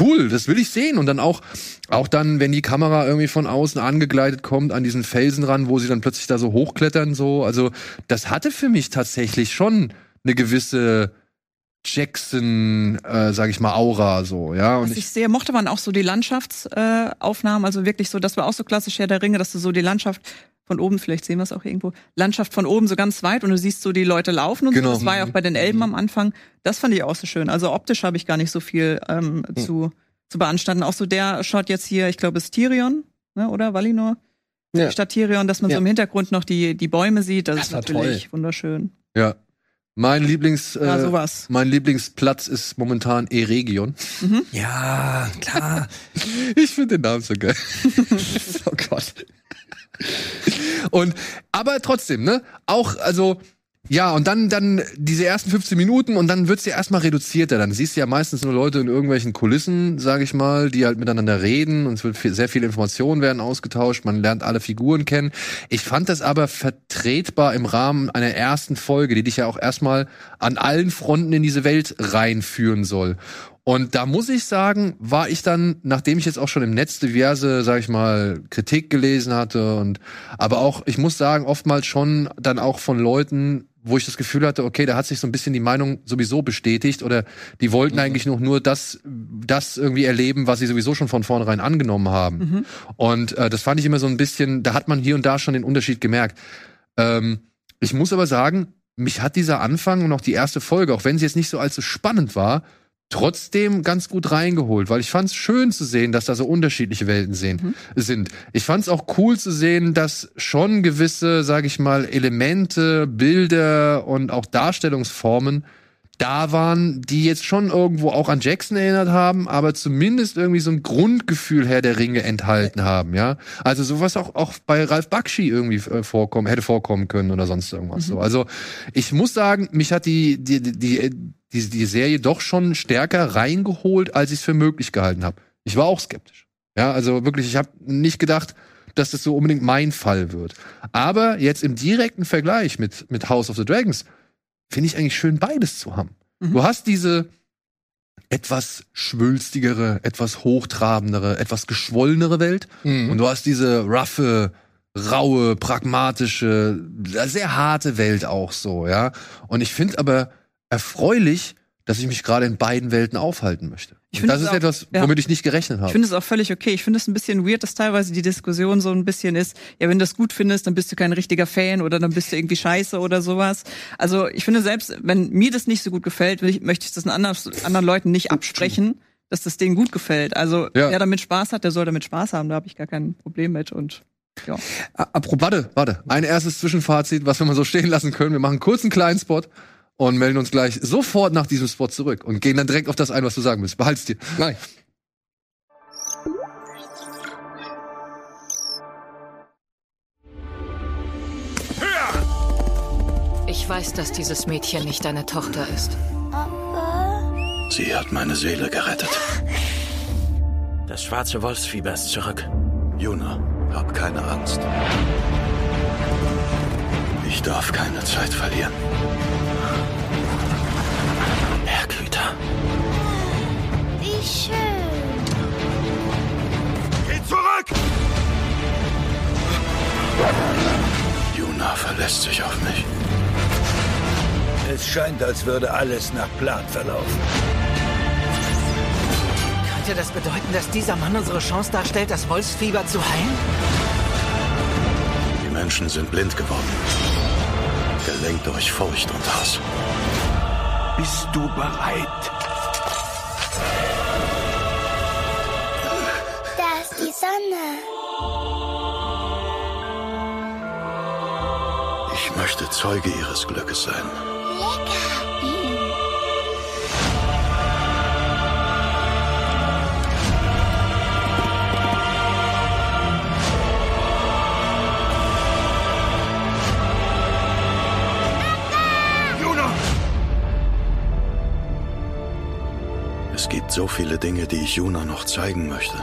cool, das will ich sehen. Und dann auch, auch dann, wenn die Kamera irgendwie von außen angegleitet kommt an diesen Felsen ran, wo sie dann plötzlich da so hochklettern, so, also das hatte für mich tatsächlich schon eine gewisse Jackson, äh, sag ich mal, Aura, so, ja. Und Was ich sehr mochte, waren auch so die Landschaftsaufnahmen, äh, also wirklich so, das war auch so klassisch Herr der Ringe, dass du so die Landschaft von oben, vielleicht sehen wir es auch irgendwo, Landschaft von oben so ganz weit und du siehst so die Leute laufen und Genau. so. Das war ja auch bei den Elben am Anfang. Das fand ich auch so schön. Also optisch habe ich gar nicht so viel ähm, zu, zu beanstanden. Auch so der Shot jetzt hier, ich glaube, ist Tyrion, ne, oder Valinor? Ja. Statt Tyrion, dass man Ja. so im Hintergrund noch die, die Bäume sieht, das, Das ist natürlich toll. wunderschön. Ja. Mein Lieblings, Ja, äh, sowas. mein Lieblingsplatz ist momentan E-Region. Ja, klar. Ich finde den Namen so geil. oh Gott. Und, aber trotzdem, ne? Auch, also, ja, und dann, dann diese ersten 15 Minuten und dann wird's ja erstmal reduzierter. Dann siehst du ja meistens nur Leute in irgendwelchen Kulissen, sage ich mal, die halt miteinander reden und es wird viel, sehr viele Informationen werden ausgetauscht. Man lernt alle Figuren kennen. Ich fand das aber vertretbar im Rahmen einer ersten Folge, die dich ja auch erstmal an allen Fronten in diese Welt reinführen soll. Und da muss ich sagen, war ich dann, nachdem ich jetzt auch schon im Netz diverse, sag ich mal, Kritik gelesen hatte und aber auch, ich muss sagen, oftmals schon dann auch von Leuten, wo ich das Gefühl hatte, okay, da hat sich so ein bisschen die Meinung sowieso bestätigt oder die wollten eigentlich noch nur das, das irgendwie erleben, was sie sowieso schon von vornherein angenommen haben. Und äh, das fand ich immer so ein bisschen, da hat man hier und da schon den Unterschied gemerkt. Ähm, ich muss aber sagen, mich hat dieser Anfang und auch die erste Folge, auch wenn sie jetzt nicht so allzu spannend war, trotzdem ganz gut reingeholt, weil ich fand es schön zu sehen, dass da so unterschiedliche Welten sehen, sind. Ich fand es auch cool zu sehen, dass schon gewisse, sage ich mal, Elemente, Bilder und auch Darstellungsformen da waren, die jetzt schon irgendwo auch an Jackson erinnert haben, aber zumindest irgendwie so ein Grundgefühl Herr der Ringe enthalten haben, ja. Also sowas auch, auch bei Ralf Bakshi irgendwie äh, vorkommen, hätte vorkommen können oder sonst irgendwas so. Also ich muss sagen, mich hat die, die, die, die, die, die Serie doch schon stärker reingeholt, als ich es für möglich gehalten habe. Ich war auch skeptisch. Ja, also wirklich, ich habe nicht gedacht, dass das so unbedingt mein Fall wird. Aber jetzt im direkten Vergleich mit, mit House of the Dragons finde ich eigentlich schön, beides zu haben. Mhm. Du hast diese etwas schwülstigere, etwas hochtrabendere, etwas geschwollenere Welt. Mhm. Und du hast diese roughe, raue, pragmatische, sehr harte Welt auch so, ja. Und ich finde aber erfreulich, dass ich mich gerade in beiden Welten aufhalten möchte. Ich das ist auch- etwas, ja. womit ich nicht gerechnet Ich habe. finde es auch völlig okay. Ich finde es ein bisschen weird, dass teilweise die Diskussion so ein bisschen ist, ja, wenn du das gut findest, dann bist du kein richtiger Fan oder dann bist du irgendwie scheiße oder sowas. Also ich finde selbst, wenn mir das nicht so gut gefällt, ich, möchte ich das anderen, anderen Leuten nicht absprechen, dass das denen gut gefällt. Also Ja. wer damit Spaß hat, der soll damit Spaß haben. Da habe ich gar kein Problem mit. Und ja. Apropos, Warte, warte. Ein erstes Zwischenfazit, was wir mal so stehen lassen können. Wir machen kurz einen kleinen Spot und melden uns gleich sofort nach diesem Spot zurück und gehen dann direkt auf das ein, was du sagen willst. Behalt's dir. nein. Ich weiß, dass dieses Mädchen nicht deine Tochter ist. Sie hat meine Seele gerettet. Das schwarze Wolfsfieber ist zurück. Juna, hab keine Angst. Ich darf keine Zeit verlieren. Wie schön. Geh zurück! Juna verlässt sich auf mich. Es scheint, als würde alles nach Plan verlaufen. Könnte das bedeuten, dass dieser Mann unsere Chance darstellt, das Wolfsfieber zu heilen? Die Menschen sind blind geworden. Gelenkt durch Furcht und Hass. Bist du bereit? Möchte Zeuge ihres Glückes sein. Lecker. Es gibt so viele Dinge, die ich Juna noch zeigen möchte.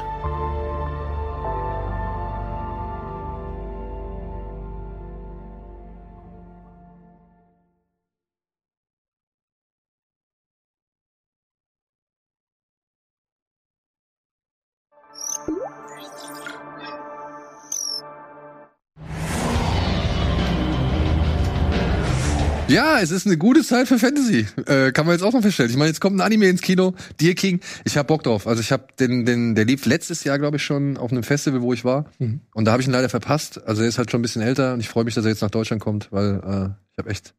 Ja, es ist eine gute Zeit für Fantasy. Äh, kann man jetzt auch noch feststellen. Ich meine, jetzt kommt ein Anime ins Kino, Deer King. Ich hab Bock drauf. Also ich habe den, den, der lief letztes Jahr, glaube ich, schon auf einem Festival, wo ich war. Und da habe ich ihn leider verpasst. Also er ist halt schon ein bisschen älter und ich freue mich, dass er jetzt nach Deutschland kommt, weil äh, ich habe echt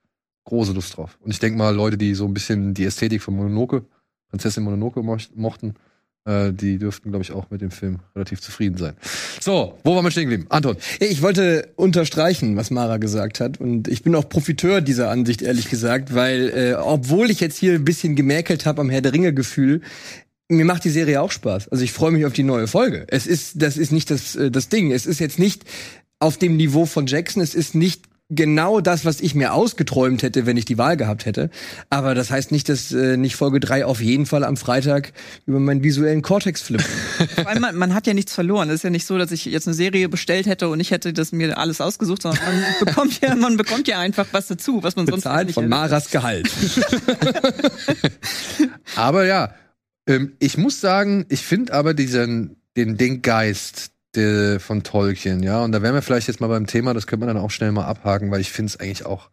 große Lust drauf. Und ich denke mal, Leute, die so ein bisschen die Ästhetik von Mononoke, Prinzessin Mononoke moch- mochten, äh, die dürften, glaube ich, auch mit dem Film relativ zufrieden sein. So, wo waren wir stehen geblieben? Anton. Ich wollte unterstreichen, was Mara gesagt hat. Und ich bin auch Profiteur dieser Ansicht, ehrlich gesagt, weil, äh, obwohl ich jetzt hier ein bisschen gemäkelt habe am Herr der Ringe-Gefühl, mir macht die Serie auch Spaß. Also ich freue mich auf die neue Folge. Es ist, das ist nicht das, äh, das Ding. Es ist jetzt nicht auf dem Niveau von Jackson. Es ist nicht genau das, was ich mir ausgeträumt hätte, wenn ich die Wahl gehabt hätte. Aber das heißt nicht, dass äh, nicht Folge 3 auf jeden Fall am Freitag über meinen visuellen Cortex flippt. Vor allem, man, man hat ja nichts verloren. Es ist ja nicht so, dass ich jetzt eine Serie bestellt hätte und ich hätte das mir alles ausgesucht, sondern man bekommt ja, man bekommt ja einfach was dazu, was man sonst Bezahlt nicht von hätte. Maras Gehalt. Aber ja, ähm, ich muss sagen, ich finde aber diesen, den, den Geist de, von Tolkien, ja, und da wären wir vielleicht jetzt mal beim Thema, das könnte man dann auch schnell mal abhaken, weil ich finde es eigentlich auch,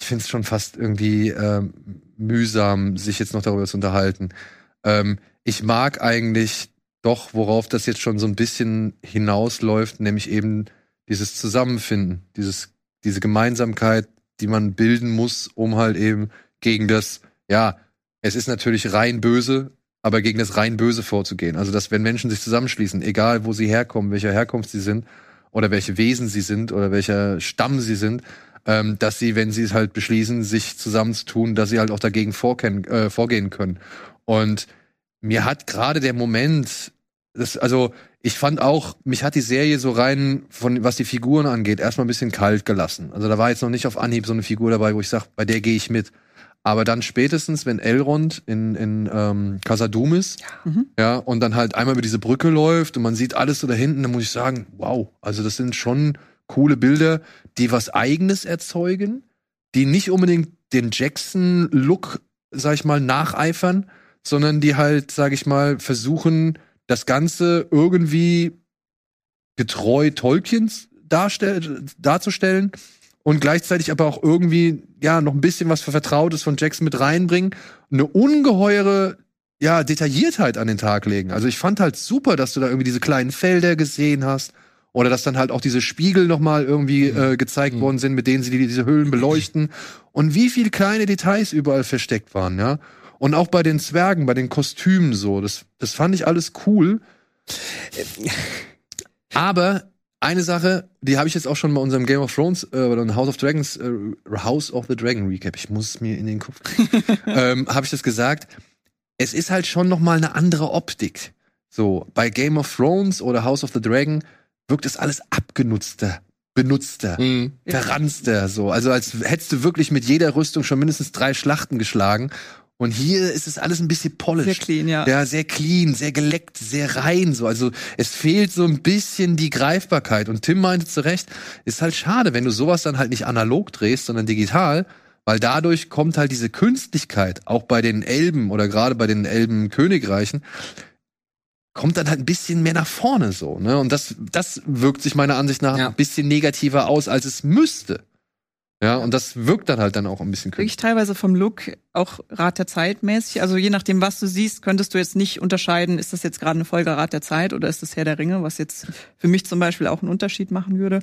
ich finde es schon fast irgendwie ähm, mühsam, sich jetzt noch darüber zu unterhalten. Ähm, ich mag eigentlich doch, worauf das jetzt schon so ein bisschen hinausläuft, nämlich eben dieses Zusammenfinden, dieses, diese Gemeinsamkeit, die man bilden muss, um halt eben gegen das, ja, es ist natürlich rein böse, aber gegen das rein böse vorzugehen. Also, dass wenn Menschen sich zusammenschließen, egal wo sie herkommen, welcher Herkunft sie sind oder welche Wesen sie sind oder welcher Stamm sie sind, ähm, dass sie, wenn sie es halt beschließen, sich zusammenzutun, dass sie halt auch dagegen äh, vorgehen können. Und mir hat gerade der Moment, das, also ich fand auch, mich hat die Serie so rein, von was die Figuren angeht, erstmal ein bisschen kalt gelassen. Also da war jetzt noch nicht auf Anhieb so eine Figur dabei, wo ich sage, bei der gehe ich mit. Aber dann spätestens, wenn Elrond in, in ähm, Casadum ist, ja. ja, und dann halt einmal über diese Brücke läuft und man sieht alles so da hinten, dann muss ich sagen, wow, also das sind schon coole Bilder, die was Eigenes erzeugen, die nicht unbedingt den Jackson-Look, sag ich mal, nacheifern, sondern die halt, sag ich mal, versuchen, das Ganze irgendwie getreu Tolkiens darzustellen und gleichzeitig aber auch irgendwie ja noch ein bisschen was für Vertrautes von Jackson mit reinbringen, eine ungeheure ja Detailliertheit an den Tag legen. Also ich fand halt super, dass du da irgendwie diese kleinen Felder gesehen hast oder dass dann halt auch diese Spiegel noch mal irgendwie mhm. äh, gezeigt mhm. worden sind, mit denen sie die, diese Höhlen beleuchten und wie viel kleine Details überall versteckt waren, ja. Und auch bei den Zwergen, bei den Kostümen so, das das fand ich alles cool. Aber eine Sache, die habe ich jetzt auch schon bei unserem Game of Thrones äh, oder House of Dragons äh, House of the Dragon Recap. Ich muss es mir in den Kopf. ähm, habe ich das gesagt? Es ist halt schon noch mal eine andere Optik. So bei Game of Thrones oder House of the Dragon wirkt es alles abgenutzter, benutzter, mhm. verranzter. So also als hättest du wirklich mit jeder Rüstung schon mindestens drei Schlachten geschlagen und hier ist es alles ein bisschen polished. Sehr clean, ja. Ja, sehr clean, sehr geleckt, sehr rein, so. Also, es fehlt so ein bisschen die Greifbarkeit. Und Tim meinte zu Recht, ist halt schade, wenn du sowas dann halt nicht analog drehst, sondern digital. Weil dadurch kommt halt diese Künstlichkeit, auch bei den Elben oder gerade bei den Elbenkönigreichen, kommt dann halt ein bisschen mehr nach vorne so, ne? Und das, das wirkt sich meiner Ansicht nach ja. ein bisschen negativer aus, als es müsste. Ja, und das wirkt dann halt dann auch ein bisschen künstlich. Wirklich teilweise vom Look auch Rat der Zeit mäßig. Also je nachdem, was du siehst, könntest du jetzt nicht unterscheiden, ist das jetzt gerade eine Folge Rat der Zeit oder ist das Herr der Ringe, was jetzt für mich zum Beispiel auch einen Unterschied machen würde.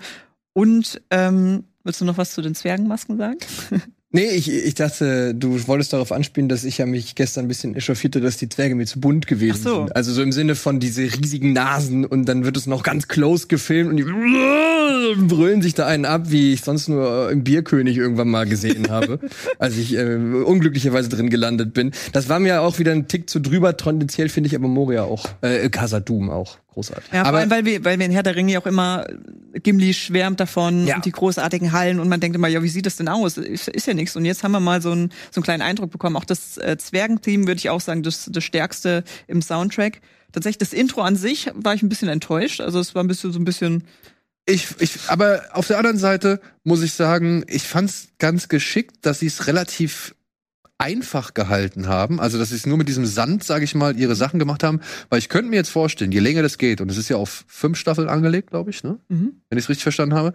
Und ähm, willst du noch was zu den Zwergenmasken sagen? Nee, ich, ich dachte, du wolltest darauf anspielen, dass ich ja mich gestern ein bisschen echauffierte, dass die Zwerge mir zu bunt gewesen Ach so. sind. Also so im Sinne von diese riesigen Nasen und dann wird es noch ganz close gefilmt und die brüllen sich da einen ab, wie ich sonst nur im Bierkönig irgendwann mal gesehen habe, als ich äh, unglücklicherweise drin gelandet bin. Das war mir auch wieder ein Tick zu drüber, tendenziell finde ich aber Moria auch, äh, Casadum auch großartig. Ja, vor allem, weil wir, weil wir in Herr der Ringe ja auch immer Gimli schwärmt davon ja. und die großartigen Hallen und man denkt immer, ja, wie sieht das denn aus? Ist, ist ja nichts. Und jetzt haben wir mal so einen, so einen kleinen Eindruck bekommen. Auch das äh, Zwergenteam würde ich auch sagen, das, das stärkste im Soundtrack. Tatsächlich das Intro an sich war ich ein bisschen enttäuscht. Also es war ein bisschen so ein bisschen ich, ich, aber auf der anderen Seite muss ich sagen, ich fand's ganz geschickt, dass sie es relativ einfach gehalten haben, also dass sie es nur mit diesem Sand, sage ich mal, ihre Sachen gemacht haben, weil ich könnte mir jetzt vorstellen, je länger das geht, und es ist ja auf fünf Staffeln angelegt, glaube ich, ne? Mhm. wenn ich es richtig verstanden habe,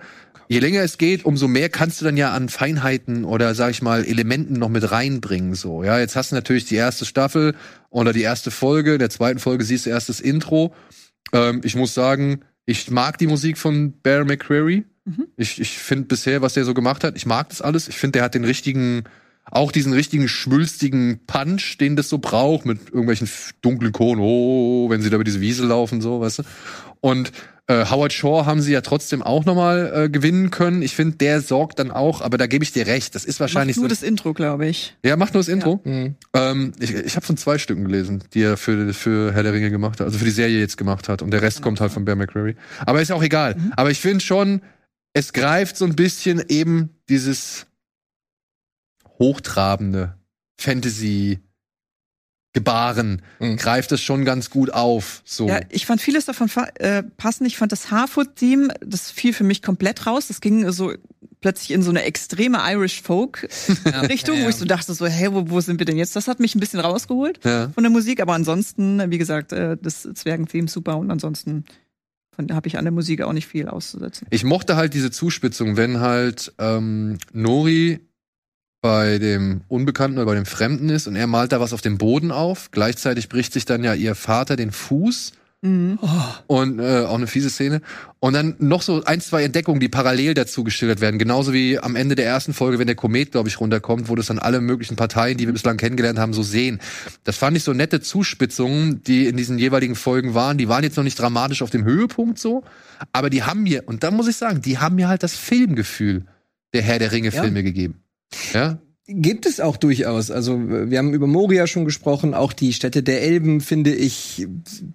je länger es geht, umso mehr kannst du dann ja an Feinheiten oder sag ich mal Elementen noch mit reinbringen. So, ja, jetzt hast du natürlich die erste Staffel oder die erste Folge, in der zweiten Folge siehst du erst das Intro. Ähm, ich muss sagen, ich mag die Musik von Bear McCreary. Mhm. Ich, ich finde bisher, was der so gemacht hat, ich mag das alles. Ich finde, der hat den richtigen auch diesen richtigen schwülstigen Punch, den das so braucht, mit irgendwelchen dunklen Kohlen, oh, wenn sie da über diese Wiese laufen, so, weißt du. Und äh, Howard Shaw haben sie ja trotzdem auch nochmal äh, gewinnen können. Ich finde, der sorgt dann auch, aber da gebe ich dir recht. Das ist wahrscheinlich macht nur so. das Intro, glaube ich. Ja, macht nur das Intro. Ja. Mhm. Ähm, ich ich habe von zwei Stücken gelesen, die er für, für Herr der Ringe gemacht hat, also für die Serie jetzt gemacht hat. Und der Rest kommt halt von Bear McCreary. Aber ist auch egal. Mhm. Aber ich finde schon, es greift so ein bisschen eben dieses hochtrabende Fantasy Gebaren mhm. greift es schon ganz gut auf. So. Ja, ich fand vieles davon äh, passend. Ich fand das Harfoot-Theme, das fiel für mich komplett raus. Das ging so plötzlich in so eine extreme Irish Folk-Richtung, ja, ja. wo ich so dachte, so, hey, wo, wo sind wir denn jetzt? Das hat mich ein bisschen rausgeholt ja. von der Musik. Aber ansonsten, wie gesagt, äh, das Zwergen-Theme super und ansonsten habe ich an der Musik auch nicht viel auszusetzen. Ich mochte halt diese Zuspitzung, wenn halt ähm, Nori bei dem Unbekannten oder bei dem Fremden ist und er malt da was auf dem Boden auf. Gleichzeitig bricht sich dann ja ihr Vater den Fuß. Mhm. Und äh, auch eine fiese Szene. Und dann noch so ein, zwei Entdeckungen, die parallel dazu geschildert werden. Genauso wie am Ende der ersten Folge, wenn der Komet, glaube ich, runterkommt, wo das dann alle möglichen Parteien, die wir bislang kennengelernt haben, so sehen. Das fand ich so nette Zuspitzungen, die in diesen jeweiligen Folgen waren. Die waren jetzt noch nicht dramatisch auf dem Höhepunkt so, aber die haben mir, und da muss ich sagen, die haben mir halt das Filmgefühl der Herr der Ringe-Filme ja. gegeben. Ja? Gibt es auch durchaus. Also wir haben über Moria schon gesprochen, auch die Städte der Elben, finde ich,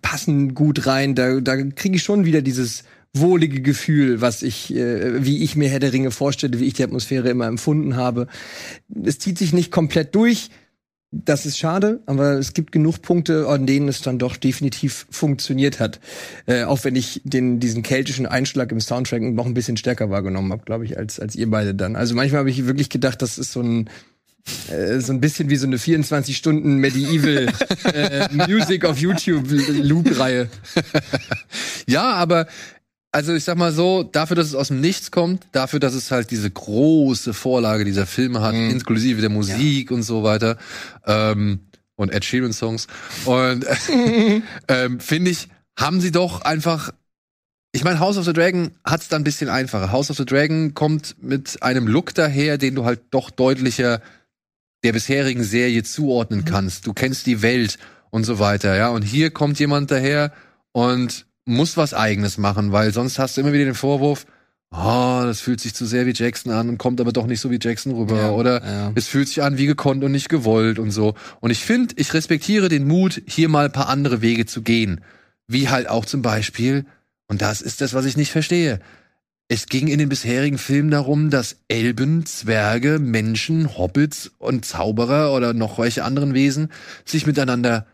passen gut rein. Da, da kriege ich schon wieder dieses wohlige Gefühl, was ich, äh, wie ich mir Herr der Ringe vorstelle, wie ich die Atmosphäre immer empfunden habe. Es zieht sich nicht komplett durch. Das ist schade, aber es gibt genug Punkte, an denen es dann doch definitiv funktioniert hat. Äh, auch wenn ich den, diesen keltischen Einschlag im Soundtrack noch ein bisschen stärker wahrgenommen habe, glaube ich, als, als ihr beide dann. Also manchmal habe ich wirklich gedacht, das ist so ein, äh, so ein bisschen wie so eine 24 Stunden Medieval äh, Music auf YouTube Loop Reihe. ja, aber also ich sag mal so, dafür, dass es aus dem Nichts kommt, dafür, dass es halt diese große Vorlage dieser Filme hat, mhm. inklusive der Musik ja. und so weiter, ähm, und Ed Sheeran Songs, und ähm, finde ich, haben sie doch einfach ich meine, House of the Dragon hat's da ein bisschen einfacher. House of the Dragon kommt mit einem Look daher, den du halt doch deutlicher der bisherigen Serie zuordnen mhm. kannst. Du kennst die Welt und so weiter, ja. Und hier kommt jemand daher und muss was Eigenes machen, weil sonst hast du immer wieder den Vorwurf, oh, das fühlt sich zu sehr wie Jackson an und kommt aber doch nicht so wie Jackson rüber. Ja, Oder ja. es fühlt sich an wie gekonnt und nicht gewollt und so. Und ich finde, ich respektiere den Mut, hier mal ein paar andere Wege zu gehen. Wie halt auch zum Beispiel, und das ist das, was ich nicht verstehe. Es ging in den bisherigen Filmen darum, dass Elben, Zwerge, Menschen, Hobbits und Zauberer oder noch welche anderen Wesen sich miteinander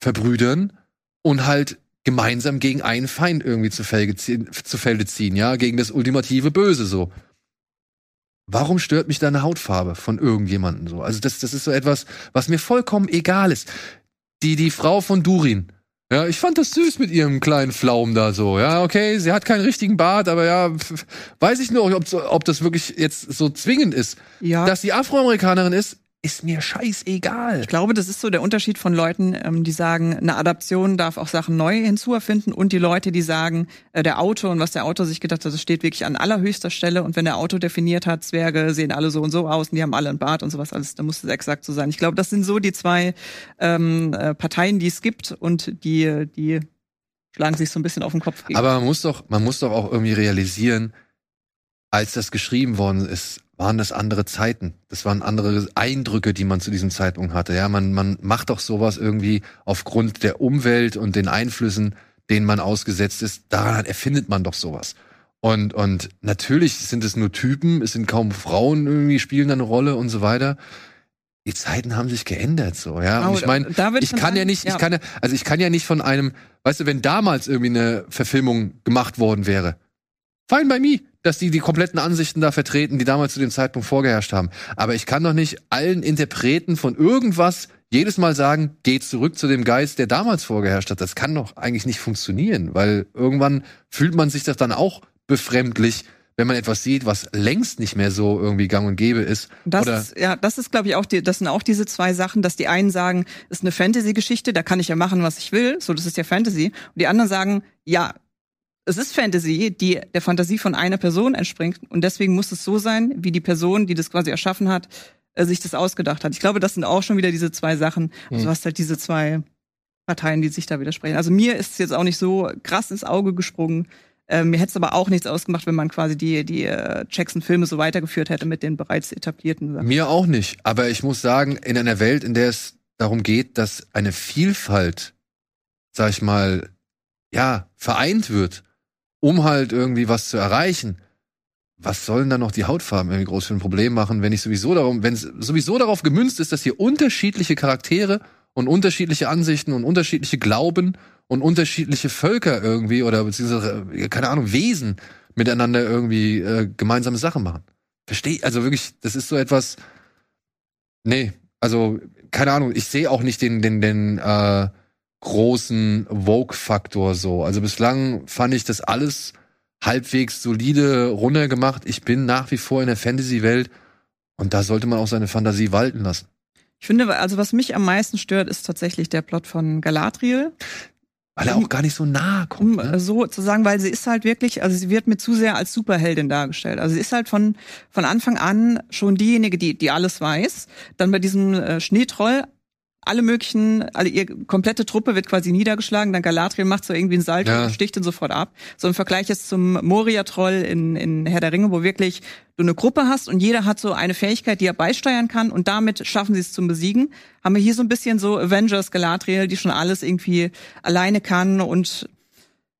verbrüdern und halt gemeinsam gegen einen Feind irgendwie zu, Felge ziehen, zu Felde ziehen, ja, gegen das ultimative Böse so. Warum stört mich deine Hautfarbe von irgendjemandem so? Also das, das ist so etwas, was mir vollkommen egal ist. Die, die Frau von Durin, ja, ich fand das süß mit ihrem kleinen Pflaum da so. Ja, okay, sie hat keinen richtigen Bart, aber ja, weiß ich nur, ob, ob das wirklich jetzt so zwingend ist. Ja. Dass sie Afroamerikanerin ist, ist mir scheißegal. Ich glaube, das ist so der Unterschied von Leuten, ähm, die sagen, eine Adaption darf auch Sachen neu hinzuerfinden und die Leute, die sagen, äh, der Autor und was der Autor sich gedacht hat, das steht wirklich an allerhöchster Stelle und wenn der Autor definiert hat, Zwerge sehen alle so und so aus und die haben alle einen Bart und sowas alles, dann muss es exakt so sein. Ich glaube, das sind so die zwei ähm, äh, Parteien, die es gibt und die, die schlagen sich so ein bisschen auf den Kopf gegen. Aber man muss doch, man muss doch auch irgendwie realisieren, als das geschrieben worden ist, waren das andere Zeiten. Das waren andere Eindrücke, die man zu diesem Zeitpunkt hatte. Ja, man, man macht doch sowas irgendwie aufgrund der Umwelt und den Einflüssen, denen man ausgesetzt ist. Daran erfindet man doch sowas. Und, und natürlich sind es nur Typen, es sind kaum Frauen irgendwie spielen da eine Rolle und so weiter. Die Zeiten haben sich geändert, so, ja. Und ich meine, ich kann ja nicht, ich kann ja, also ich kann ja nicht von einem, weißt du, wenn damals irgendwie eine Verfilmung gemacht worden wäre, fine by me dass die die kompletten Ansichten da vertreten, die damals zu dem Zeitpunkt vorgeherrscht haben. Aber ich kann doch nicht allen Interpreten von irgendwas jedes Mal sagen, geht zurück zu dem Geist, der damals vorgeherrscht hat. Das kann doch eigentlich nicht funktionieren, weil irgendwann fühlt man sich das dann auch befremdlich, wenn man etwas sieht, was längst nicht mehr so irgendwie gang und gäbe ist. Das Oder ist, ja, das ist, glaube ich, auch die, das sind auch diese zwei Sachen, dass die einen sagen, ist eine Fantasy-Geschichte, da kann ich ja machen, was ich will, so, das ist ja Fantasy. Und die anderen sagen, ja, es ist Fantasy, die der Fantasie von einer Person entspringt und deswegen muss es so sein, wie die Person, die das quasi erschaffen hat, äh, sich das ausgedacht hat. Ich glaube, das sind auch schon wieder diese zwei Sachen. Also mhm. du hast halt diese zwei Parteien, die sich da widersprechen. Also mir ist es jetzt auch nicht so krass ins Auge gesprungen. Äh, mir hätte es aber auch nichts ausgemacht, wenn man quasi die, die äh, Jackson-Filme so weitergeführt hätte mit den bereits etablierten Sachen. Mir auch nicht. Aber ich muss sagen, in einer Welt, in der es darum geht, dass eine Vielfalt, sag ich mal, ja, vereint wird, um halt irgendwie was zu erreichen, was sollen dann noch die Hautfarben irgendwie groß für ein Problem machen, wenn ich sowieso darum, wenn es sowieso darauf gemünzt ist, dass hier unterschiedliche Charaktere und unterschiedliche Ansichten und unterschiedliche Glauben und unterschiedliche Völker irgendwie oder beziehungsweise, äh, keine Ahnung, Wesen miteinander irgendwie äh, gemeinsame Sachen machen. Verstehe, also wirklich, das ist so etwas, nee, also, keine Ahnung, ich sehe auch nicht den, den, den, äh, großen Vogue-Faktor so. Also bislang fand ich das alles halbwegs solide runtergemacht. Ich bin nach wie vor in der Fantasy-Welt und da sollte man auch seine Fantasie walten lassen. Ich finde, also was mich am meisten stört, ist tatsächlich der Plot von Galadriel. Weil er auch gar nicht so nah kommt. Um ne? so zu sagen, weil sie ist halt wirklich, also sie wird mir zu sehr als Superheldin dargestellt. Also sie ist halt von, von Anfang an schon diejenige, die, die alles weiß. Dann bei diesem äh, Schneetroll alle möglichen, alle ihr komplette Truppe wird quasi niedergeschlagen, dann Galadriel macht so irgendwie einen Salto ja. und sticht ihn sofort ab. So im Vergleich jetzt zum Moria-Troll in, in Herr der Ringe, wo wirklich du eine Gruppe hast und jeder hat so eine Fähigkeit, die er beisteuern kann und damit schaffen sie es zum Besiegen. Haben wir hier so ein bisschen so Avengers Galadriel, die schon alles irgendwie alleine kann und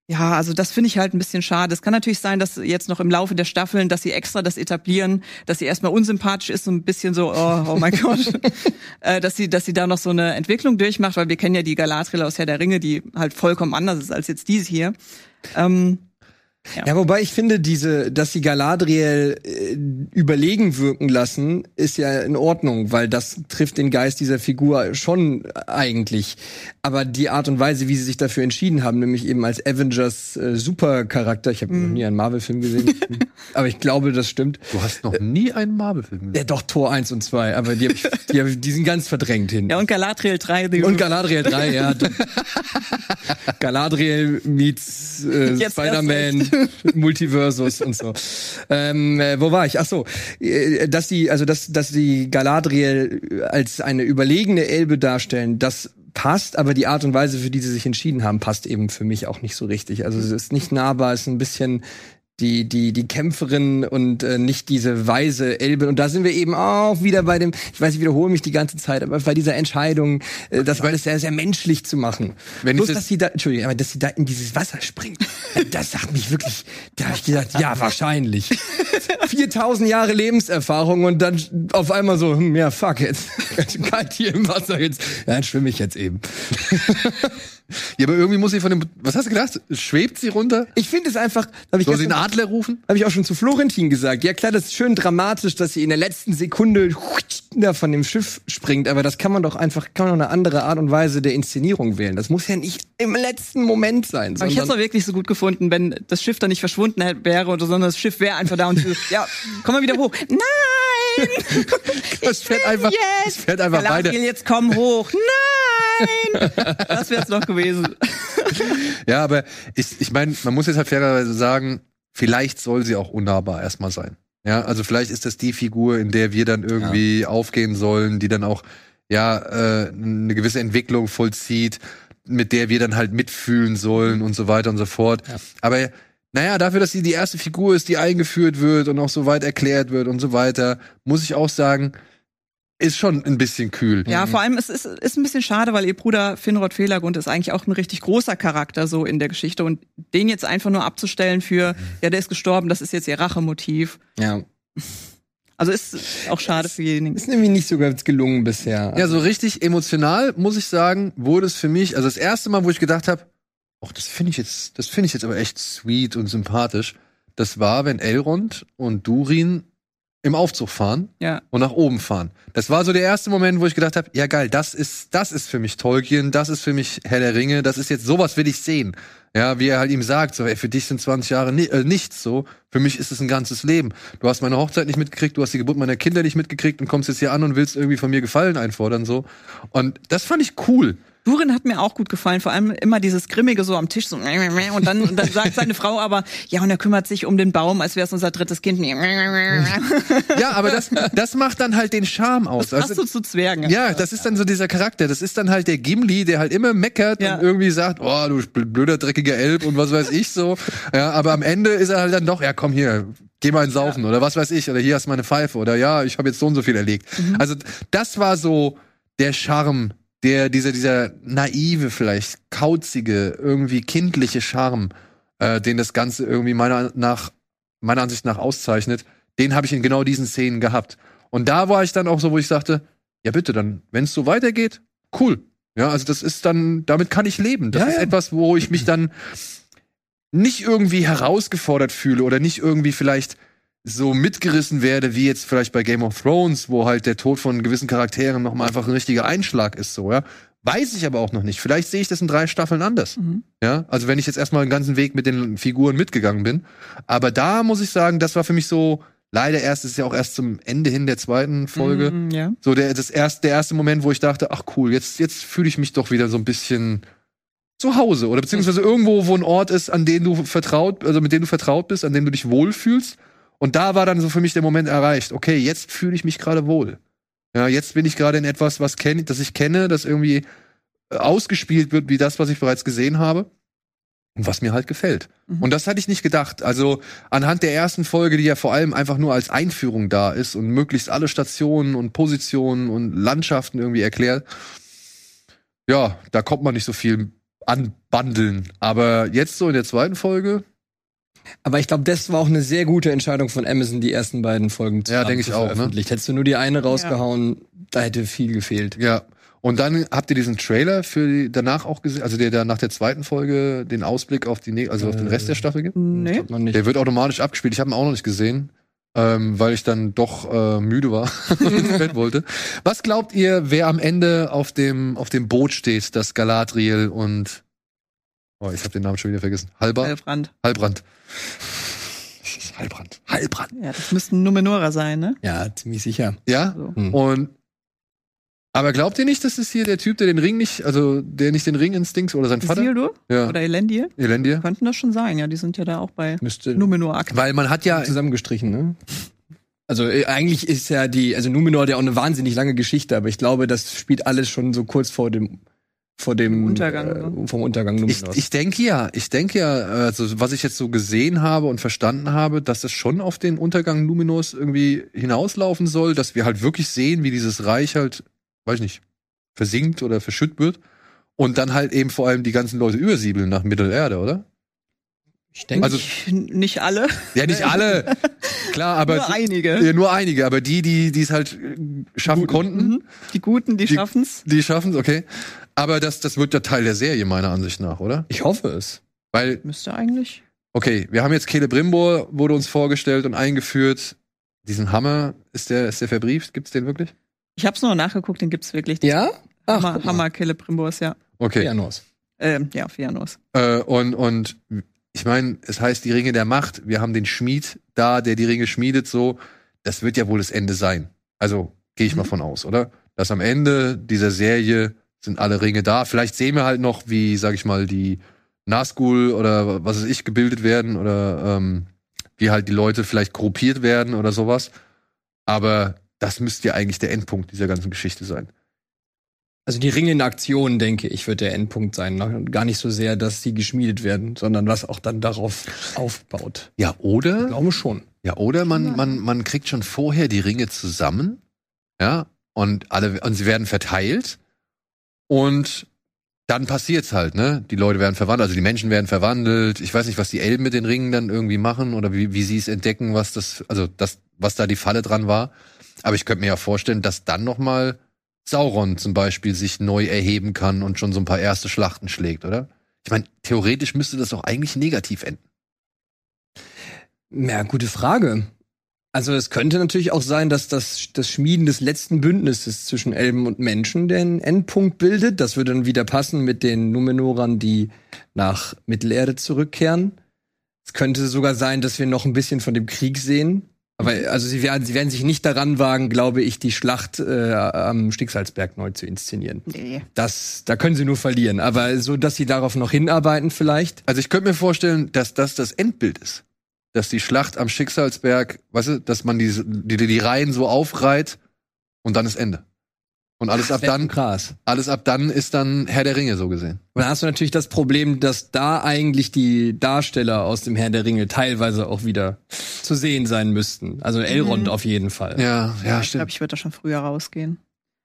Ja, also das finde ich halt ein bisschen schade. Es kann natürlich sein, dass jetzt noch im Laufe der Staffeln, dass sie extra das etablieren, dass sie erstmal unsympathisch ist, so ein bisschen so, oh, oh mein Gott, äh, dass sie, dass sie da noch so eine Entwicklung durchmacht, weil wir kennen ja die Galadriel aus Herr der Ringe, die halt vollkommen anders ist als jetzt diese hier. Ähm, ja. ja. wobei ich finde, diese, dass sie Galadriel äh, überlegen wirken lassen, ist ja in Ordnung, weil das trifft den Geist dieser Figur schon eigentlich. Aber die Art und Weise, wie sie sich dafür entschieden haben, nämlich eben als Avengers äh, Supercharakter, ich habe mm. noch nie einen Marvel-Film gesehen, aber ich glaube, das stimmt. Du hast noch nie einen Marvel-Film gesehen? Ja, doch, Tor 1 und 2, aber die, hab ich, die, hab, die sind ganz verdrängt hin. Ja, und Galadriel 3. Und Galadriel 3, ja. Galadriel meets äh, Spider-Man. Multiversus und so. Ähm, äh, wo war ich? Ach so, äh, dass die, also dass, dass die Galadriel als eine überlegene Elbe darstellen, das passt, aber die Art und Weise, für die sie sich entschieden haben, passt eben für mich auch nicht so richtig. Also es ist nicht nahbar, es ist ein bisschen die die die Kämpferin und äh, nicht diese weise Elbe. Und da sind wir eben auch wieder bei dem ich weiß ich wiederhole mich die ganze Zeit aber bei dieser Entscheidung äh, das alles sehr sehr menschlich zu machen. Wenn Bloß, dass sie da Entschuldigung aber dass sie da in dieses Wasser springt das sagt mich wirklich da habe ich gesagt ja wahrscheinlich. 4000 Jahre Lebenserfahrung und dann auf einmal so hm, ja fuck jetzt kalt hier im Wasser jetzt ja, dann schwimme ich jetzt eben ja, aber irgendwie muss sie von dem. Was hast du gedacht? Schwebt sie runter? Ich finde es einfach. Hab ich Soll sie einen Adler rufen? Habe ich auch schon zu Florentin gesagt. Ja klar, das ist schön dramatisch, dass sie in der letzten Sekunde da von dem Schiff springt, aber das kann man doch einfach, kann man doch eine andere Art und Weise der Inszenierung wählen. Das muss ja nicht im letzten Moment sein. Aber ich hätte es doch wirklich so gut gefunden, wenn das Schiff da nicht verschwunden wäre, oder sondern das Schiff wäre einfach da und ja, komm mal wieder hoch. Nein! Das fährt einfach, yes. das fährt einfach beide. jetzt komm hoch. Nein! Das wäre es doch gewesen. ja, aber ich, ich meine, man muss jetzt halt fairerweise sagen, vielleicht soll sie auch unnahbar erstmal sein. Ja, also vielleicht ist das die Figur, in der wir dann irgendwie ja. aufgehen sollen, die dann auch ja äh, eine gewisse Entwicklung vollzieht, mit der wir dann halt mitfühlen sollen und so weiter und so fort. Ja. Aber naja, dafür, dass sie die erste Figur ist, die eingeführt wird und auch so weit erklärt wird und so weiter, muss ich auch sagen, ist schon ein bisschen kühl. Ja, vor allem es ist, ist ein bisschen schade, weil ihr Bruder Finrod Fehlergrund ist eigentlich auch ein richtig großer Charakter so in der Geschichte und den jetzt einfach nur abzustellen für, ja, der ist gestorben, das ist jetzt ihr Rachemotiv. Ja. Also ist auch schade für diejenigen. Ist nämlich nicht so ganz gelungen bisher. Ja, so richtig emotional muss ich sagen, wurde es für mich, also das erste Mal, wo ich gedacht habe, ach, das finde ich jetzt, das finde ich jetzt aber echt sweet und sympathisch. Das war, wenn Elrond und Durin im Aufzug fahren ja. und nach oben fahren. Das war so der erste Moment, wo ich gedacht habe, ja geil, das ist das ist für mich Tolkien, das ist für mich Herr der Ringe, das ist jetzt sowas will ich sehen. Ja, wie er halt ihm sagt, so ey, für dich sind 20 Jahre ni äh, nichts so, für mich ist es ein ganzes Leben. Du hast meine Hochzeit nicht mitgekriegt, du hast die Geburt meiner Kinder nicht mitgekriegt und kommst jetzt hier an und willst irgendwie von mir Gefallen einfordern so. Und das fand ich cool. Durin hat mir auch gut gefallen, vor allem immer dieses Grimmige so am Tisch so und dann, und dann sagt seine Frau aber, ja, und er kümmert sich um den Baum, als wäre es unser drittes Kind. Ja, aber das, das macht dann halt den Charme aus. Das passt also, zu Zwergen. Ja, das ist dann so dieser Charakter. Das ist dann halt der Gimli, der halt immer meckert ja. und irgendwie sagt, oh, du blöder, dreckiger Elb und was weiß ich so. Ja, aber am Ende ist er halt dann doch, ja, komm hier, geh mal ins Saufen ja. oder was weiß ich oder hier hast du meine Pfeife oder ja, ich habe jetzt so und so viel erlegt. Mhm. Also das war so der Charme der, dieser, dieser naive, vielleicht kauzige, irgendwie kindliche Charme, äh, den das Ganze irgendwie meiner nach, meiner Ansicht nach auszeichnet, den habe ich in genau diesen Szenen gehabt. Und da war ich dann auch so, wo ich sagte, ja bitte, dann, wenn es so weitergeht, cool. Ja, also das ist dann, damit kann ich leben. Das ja, ist ja. etwas, wo ich mich dann nicht irgendwie herausgefordert fühle oder nicht irgendwie vielleicht so mitgerissen werde, wie jetzt vielleicht bei Game of Thrones, wo halt der Tod von gewissen Charakteren noch mal einfach ein richtiger Einschlag ist, so, ja. Weiß ich aber auch noch nicht. Vielleicht sehe ich das in drei Staffeln anders. Mhm. Ja, also wenn ich jetzt erstmal den ganzen Weg mit den Figuren mitgegangen bin. Aber da muss ich sagen, das war für mich so, leider erst, ist ja auch erst zum Ende hin der zweiten Folge. Mhm, ja. So der, das erste, der erste Moment, wo ich dachte, ach cool, jetzt, jetzt fühle ich mich doch wieder so ein bisschen zu Hause oder beziehungsweise irgendwo, wo ein Ort ist, an den du vertraut, also mit dem du vertraut bist, an dem du dich wohlfühlst und da war dann so für mich der Moment erreicht. Okay, jetzt fühle ich mich gerade wohl. Ja, jetzt bin ich gerade in etwas, was kenn, das ich kenne, das irgendwie äh, ausgespielt wird wie das, was ich bereits gesehen habe und was mir halt gefällt. Mhm. Und das hatte ich nicht gedacht. Also anhand der ersten Folge, die ja vor allem einfach nur als Einführung da ist und möglichst alle Stationen und Positionen und Landschaften irgendwie erklärt, ja, da kommt man nicht so viel anbandeln. Aber jetzt so in der zweiten Folge, Aber ich glaube, das war auch eine sehr gute Entscheidung von Amazon, die ersten beiden Folgen Ja, denke ich auch, ne? Hättest du nur die eine rausgehauen, da hätte viel gefehlt. ja. Und dann habt ihr diesen Trailer für die, danach auch gesehen, also der da nach der zweiten Folge den Ausblick auf die, also auf den Rest der Staffel gibt? Nee. Hat man nicht. Der wird automatisch abgespielt. Ich habe ihn auch noch nicht gesehen, ähm, weil ich dann doch äh, müde war und ins Bett wollte. Was glaubt ihr, wer am Ende auf dem auf dem Boot steht, das Galadriel und oh, ich habe den Namen schon wieder vergessen. Halber, Halbrand. Halbrand. Halbrand. Halbrand. Ja, das müssten Numenora sein, ne? Ja, ziemlich sicher. Ja. So. Hm. Und aber glaubt ihr nicht, dass es hier der Typ, der den Ring nicht, also der nicht den Ring instinkt oder sein Vater? Isildur Ja. oder Elendil? Elendir? Könnten das schon sein, ja. Die sind ja da auch bei Müsste Numenor aktiv. Weil man hat ja zusammengestrichen, ne? Also äh, eigentlich ist ja die, also Numenor hat ja auch eine wahnsinnig lange Geschichte, aber ich glaube, das spielt alles schon so kurz vor dem vor dem Untergang, äh, vom Untergang Ich, Numenors. ich denke ja, ich denke ja, also was ich jetzt so gesehen habe und verstanden habe, dass es schon auf den Untergang Numenors irgendwie hinauslaufen soll, dass wir halt wirklich sehen, wie dieses Reich halt, weiß ich nicht, versinkt oder verschütt wird und dann halt eben vor allem die ganzen Leute übersiebeln nach Mittelerde, oder? ich denke, Also Nicht, nicht alle, ja, nicht alle, klar, aber nur einige. ja, nur einige, aber die, die die es halt schaffen konnten, Mhm. Die Guten, die, Die- schaffen's. die schaffen es, okay. Aber das das wird ja Teil der Serie meiner Ansicht nach, oder? ich hoffe es. Weil Müsste eigentlich. Okay, wir haben jetzt Celebrimbor, wurde uns vorgestellt und eingeführt. Diesen Hammer, ist der, ist der verbrieft? Gibt's den wirklich? Ich hab's nur nachgeguckt, den gibt's wirklich. Ja? Ach, Hammer. Hammer Celebrimbors, ja. Okay. Janos. Ähm, ja, Fianos. Äh, und, und ich meine, es heißt die Ringe der Macht. Wir haben den Schmied da, der die Ringe schmiedet, so. Das wird ja wohl das Ende sein. Also gehe ich mal von aus, oder? Dass am Ende dieser Serie sind alle Ringe da. Vielleicht sehen wir halt noch, wie, sag ich mal, die Nazgul oder was weiß ich gebildet werden oder ähm, wie halt die Leute vielleicht korruptiert werden oder sowas. Aber das müsste ja eigentlich der Endpunkt dieser ganzen Geschichte sein. Also die Ringe in Aktion, denke ich, wird der Endpunkt sein. Noch Gar nicht so sehr, dass sie geschmiedet werden, sondern was auch dann darauf aufbaut. Ja, Ich oder? glaube schon. Ja, oder man, man, man kriegt schon vorher die Ringe zusammen, ja, und alle, und sie werden verteilt und dann passiert's halt, ne? Die Leute werden verwandelt, also die Menschen werden verwandelt. Ich weiß nicht, was die Elben mit den Ringen dann irgendwie machen oder wie, wie sie es entdecken, was das, also das, was da die Falle dran war. Aber ich könnte mir ja vorstellen, dass dann noch mal Sauron zum Beispiel sich neu erheben kann und schon so ein paar erste Schlachten schlägt, oder? Ich meine, theoretisch müsste das auch eigentlich negativ enden. Ja, gute Frage. Also es könnte natürlich auch sein, dass das, das Schmieden des letzten Bündnisses zwischen Elben und Menschen den Endpunkt bildet. Das würde dann wieder passen mit den Numenorern, die nach Mittelerde zurückkehren. Es könnte sogar sein, dass wir noch ein bisschen von dem Krieg sehen. Aber also sie werden, sie werden sich nicht daran wagen, glaube ich, die Schlacht äh, am Sticksalsberg neu zu inszenieren. Nee. Das, da können sie nur verlieren. Aber so, dass sie darauf noch hinarbeiten vielleicht. Also ich könnte mir vorstellen, dass das das Endbild ist. Dass die Schlacht am Schicksalsberg, weißt du, dass man die, die, die Reihen so aufreiht und dann ist Ende. Und alles ab dann, krass. alles ab dann ist dann Herr der Ringe so gesehen. Und dann hast du natürlich das Problem, dass da eigentlich die Darsteller aus dem Herrn der Ringe teilweise auch wieder zu sehen sein müssten. Also Elrond Mhm. auf jeden Fall. Ja, ja, ich glaube, ich würde da schon früher rausgehen.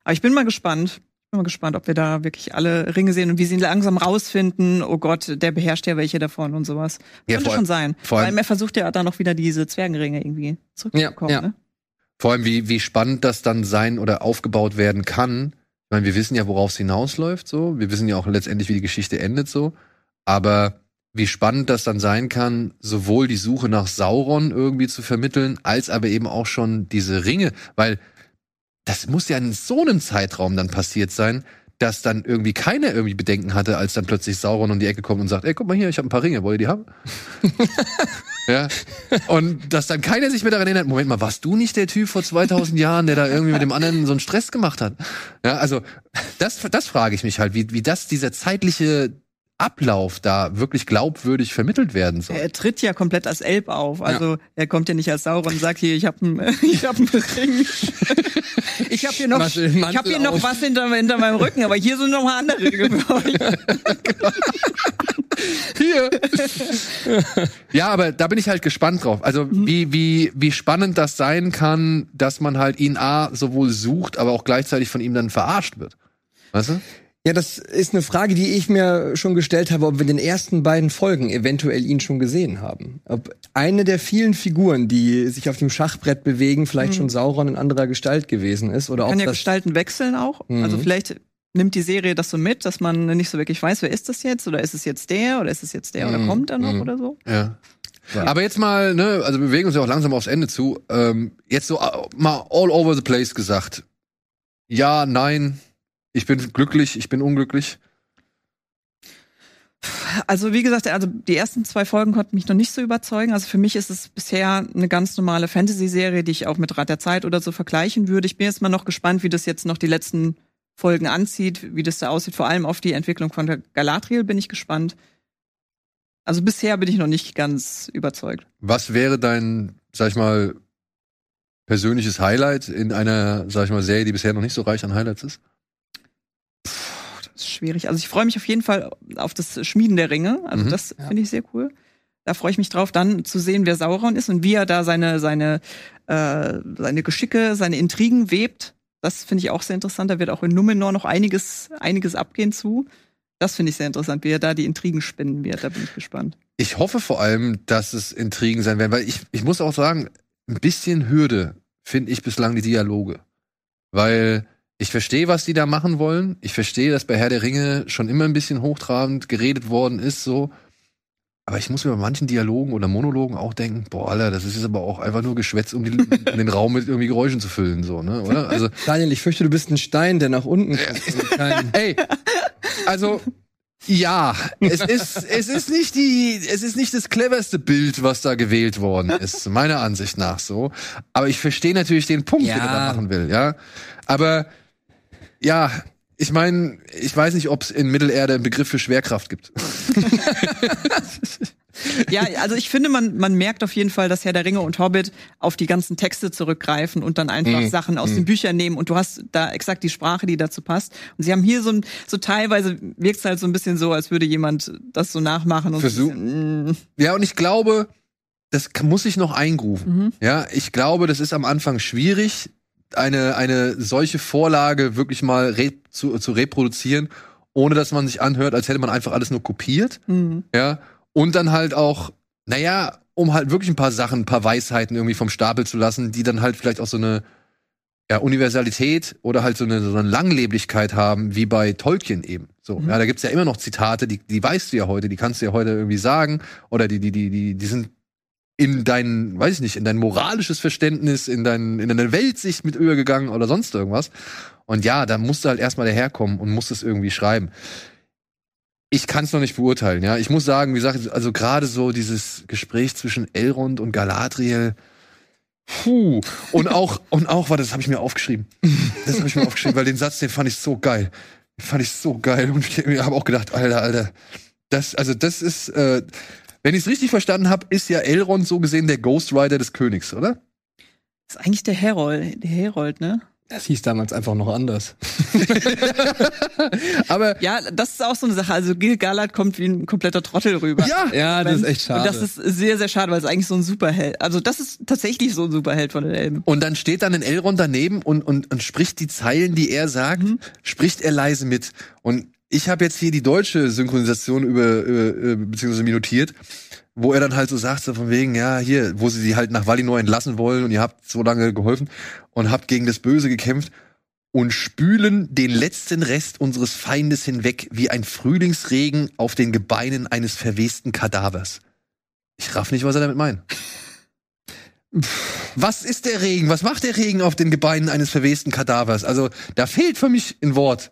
Aber ich bin mal gespannt. Ich bin mal gespannt, ob wir da wirklich alle Ringe sehen und wie sie langsam rausfinden, oh Gott, der beherrscht ja welche davon und sowas. Ja, Könnte schon sein. vor allem- allem er versucht ja dann noch wieder diese Zwergenringe irgendwie zurückzubekommen. Ja, ja. Ne? Vor allem, wie, wie spannend das dann sein oder aufgebaut werden kann. Ich meine, wir wissen ja, worauf es hinausläuft, so. Wir wissen ja auch letztendlich, wie die Geschichte endet, so. Aber wie spannend das dann sein kann, sowohl die Suche nach Sauron irgendwie zu vermitteln, als aber eben auch schon diese Ringe, weil das muss ja in so einem Zeitraum dann passiert sein, dass dann irgendwie keiner irgendwie Bedenken hatte, als dann plötzlich Sauron um die Ecke kommt und sagt, ey, guck mal hier, ich habe ein paar Ringe, wollt ihr die haben? ja. Und dass dann keiner sich mehr daran erinnert, Moment mal, warst du nicht der Typ vor 2000 Jahren, der da irgendwie mit dem anderen so einen Stress gemacht hat? Ja, also das, das frage ich mich halt, wie, wie das, dieser zeitliche Ablauf da wirklich glaubwürdig vermittelt werden soll. Er tritt ja komplett als Elb auf. Also er kommt ja nicht als Sauron und sagt hier, ich habe einen ich hab einen Ring. Ich habe hier noch, Mantel- ich Mantel hab hier noch auf. was hinter, hinter meinem Rücken, aber hier sind noch mal andere Ringe für euch. Hier. ja, aber da bin ich halt gespannt drauf. Also wie, wie, wie spannend das sein kann, dass man halt ihn A sowohl sucht, aber auch gleichzeitig von ihm dann verarscht wird. Weißt du? Ja, das ist eine Frage, die ich mir schon gestellt habe, ob wir in den ersten beiden Folgen eventuell ihn schon gesehen haben. Ob eine der vielen Figuren, die sich auf dem Schachbrett bewegen, vielleicht Mhm. schon Sauron in anderer Gestalt gewesen ist oder Kann ob ja das Gestalten wechseln auch. Mhm. Also vielleicht nimmt die Serie das so mit, dass man nicht so wirklich weiß, wer ist das jetzt oder ist es jetzt der oder ist es jetzt der oder Mhm. kommt er noch Mhm. oder so. Ja. Aber jetzt mal, ne, also wir bewegen uns ja auch langsam aufs Ende zu. Ähm, jetzt so äh, mal all over the place gesagt. Ja, nein, ich bin glücklich, ich bin unglücklich. Also wie gesagt, also die ersten zwei Folgen konnten mich noch nicht so überzeugen. Also für mich ist es bisher eine ganz normale Fantasy-Serie, die ich auch mit Rat der Zeit oder so vergleichen würde. Ich bin jetzt mal noch gespannt, wie das jetzt noch die letzten Folgen anzieht, wie das da aussieht. Vor allem auf die Entwicklung von Galadriel bin ich gespannt. Also bisher bin ich noch nicht ganz überzeugt. Was wäre dein, sag ich mal, persönliches Highlight in einer, sag ich mal, Serie, die bisher noch nicht so reich an Highlights ist? Das ist schwierig. Also ich freue mich auf jeden Fall auf das Schmieden der Ringe. Also Mhm. das finde ich sehr cool. Da freue ich mich drauf, dann zu sehen, wer Sauron ist und wie er da seine, seine, äh, seine Geschicke, seine Intrigen webt. Das finde ich auch sehr interessant. Da wird auch in Numenor noch einiges, einiges abgehen zu. Das finde ich sehr interessant, wie er da die Intrigen spinnen wird. Da bin ich gespannt. Ich hoffe vor allem, dass es Intrigen sein werden, weil ich, ich muss auch sagen, ein bisschen Hürde finde ich bislang die Dialoge. Weil ich verstehe, was die da machen wollen. Ich verstehe, dass bei Herr der Ringe schon immer ein bisschen hochtrabend geredet worden ist, so. Aber ich muss mir bei manchen Dialogen oder Monologen auch denken, boah, Alter, das ist jetzt aber auch einfach nur Geschwätz, um, die, den Raum mit irgendwie Geräuschen zu füllen, so, ne, oder? Also, Daniel, ich fürchte, du bist ein Stein, der nach unten kommt. kein- Ey, also ja, es ist es ist nicht die es ist nicht das cleverste Bild, was da gewählt worden ist, meiner Ansicht nach so. Aber ich verstehe natürlich den Punkt, den er da Ja. machen will, ja. Aber ja, ich meine, ich weiß nicht, ob es in Mittelerde einen Begriff für Schwerkraft gibt. Ja, also ich finde, man, man merkt auf jeden Fall, dass Herr der Ringe und Hobbit auf die ganzen Texte zurückgreifen und dann einfach Mhm. Sachen aus Mhm. den Büchern nehmen und du hast da exakt die Sprache, die dazu passt. Und sie haben hier so ein, so teilweise wirkt es halt so ein bisschen so, als würde jemand das so nachmachen und Versuch- so ein bisschen, mm, Ja, und ich glaube, das muss ich noch eingrooven. Mhm. Ja, ich glaube, das ist am Anfang schwierig, eine, eine solche Vorlage wirklich mal re zu, zu reproduzieren, ohne dass man sich anhört, als hätte man einfach alles nur kopiert. mm. Ja, und dann halt auch, naja, um halt wirklich ein paar Sachen, ein paar Weisheiten irgendwie vom Stapel zu lassen, die dann halt vielleicht auch so eine ja, Universalität oder halt so eine, so eine Langleblichkeit haben, wie bei Tolkien eben. So, ja, da gibt's ja immer noch Zitate, die, die weißt du ja heute, die kannst du ja heute irgendwie sagen, oder die, die, die, die, die sind in dein, weiß ich nicht, in dein moralisches Verständnis, in dein, in deine Weltsicht mit übergegangen oder sonst irgendwas. Und ja, da musst du halt erstmal daherkommen und musst es irgendwie schreiben. Ich kann es noch nicht beurteilen, ja. Ich muss sagen, wie gesagt, also gerade so dieses Gespräch zwischen Elrond und Galadriel, puh. Und auch, und auch, warte, das habe ich mir aufgeschrieben. Das habe ich mir aufgeschrieben, weil den Satz, den fand ich so geil. Den fand ich so geil. Und ich habe auch gedacht, Alter, Alter, das, also das ist, äh, wenn ich es richtig verstanden habe, ist ja Elrond so gesehen der Ghostwriter des Königs, oder? Das ist eigentlich der Herold, der Herold, ne? Das hieß damals einfach noch anders. Aber Ja, das ist auch so eine Sache. Also Gil Galad kommt wie ein kompletter Trottel rüber. ja, Ja, das ist echt schade. Und das ist sehr, sehr schade, weil es eigentlich so ein Superheld. Also das ist tatsächlich so ein Superheld von den Elben. Und dann steht dann ein Elrond daneben und, und, und spricht die Zeilen, die er sagt, spricht er leise mit. Und ich habe jetzt hier die deutsche Synchronisation über, über äh, beziehungsweise mir notiert, wo er dann halt so sagt, so von wegen, ja, hier, wo sie sie halt nach Valinor entlassen wollen und ihr habt so lange geholfen und habt gegen das Böse gekämpft und spülen den letzten Rest unseres Feindes hinweg wie ein Frühlingsregen auf den Gebeinen eines verwesten Kadavers. Ich raff nicht, was er damit meint. Was ist der Regen? Was macht der Regen auf den Gebeinen eines verwesten Kadavers? Also, da fehlt für mich ein Wort.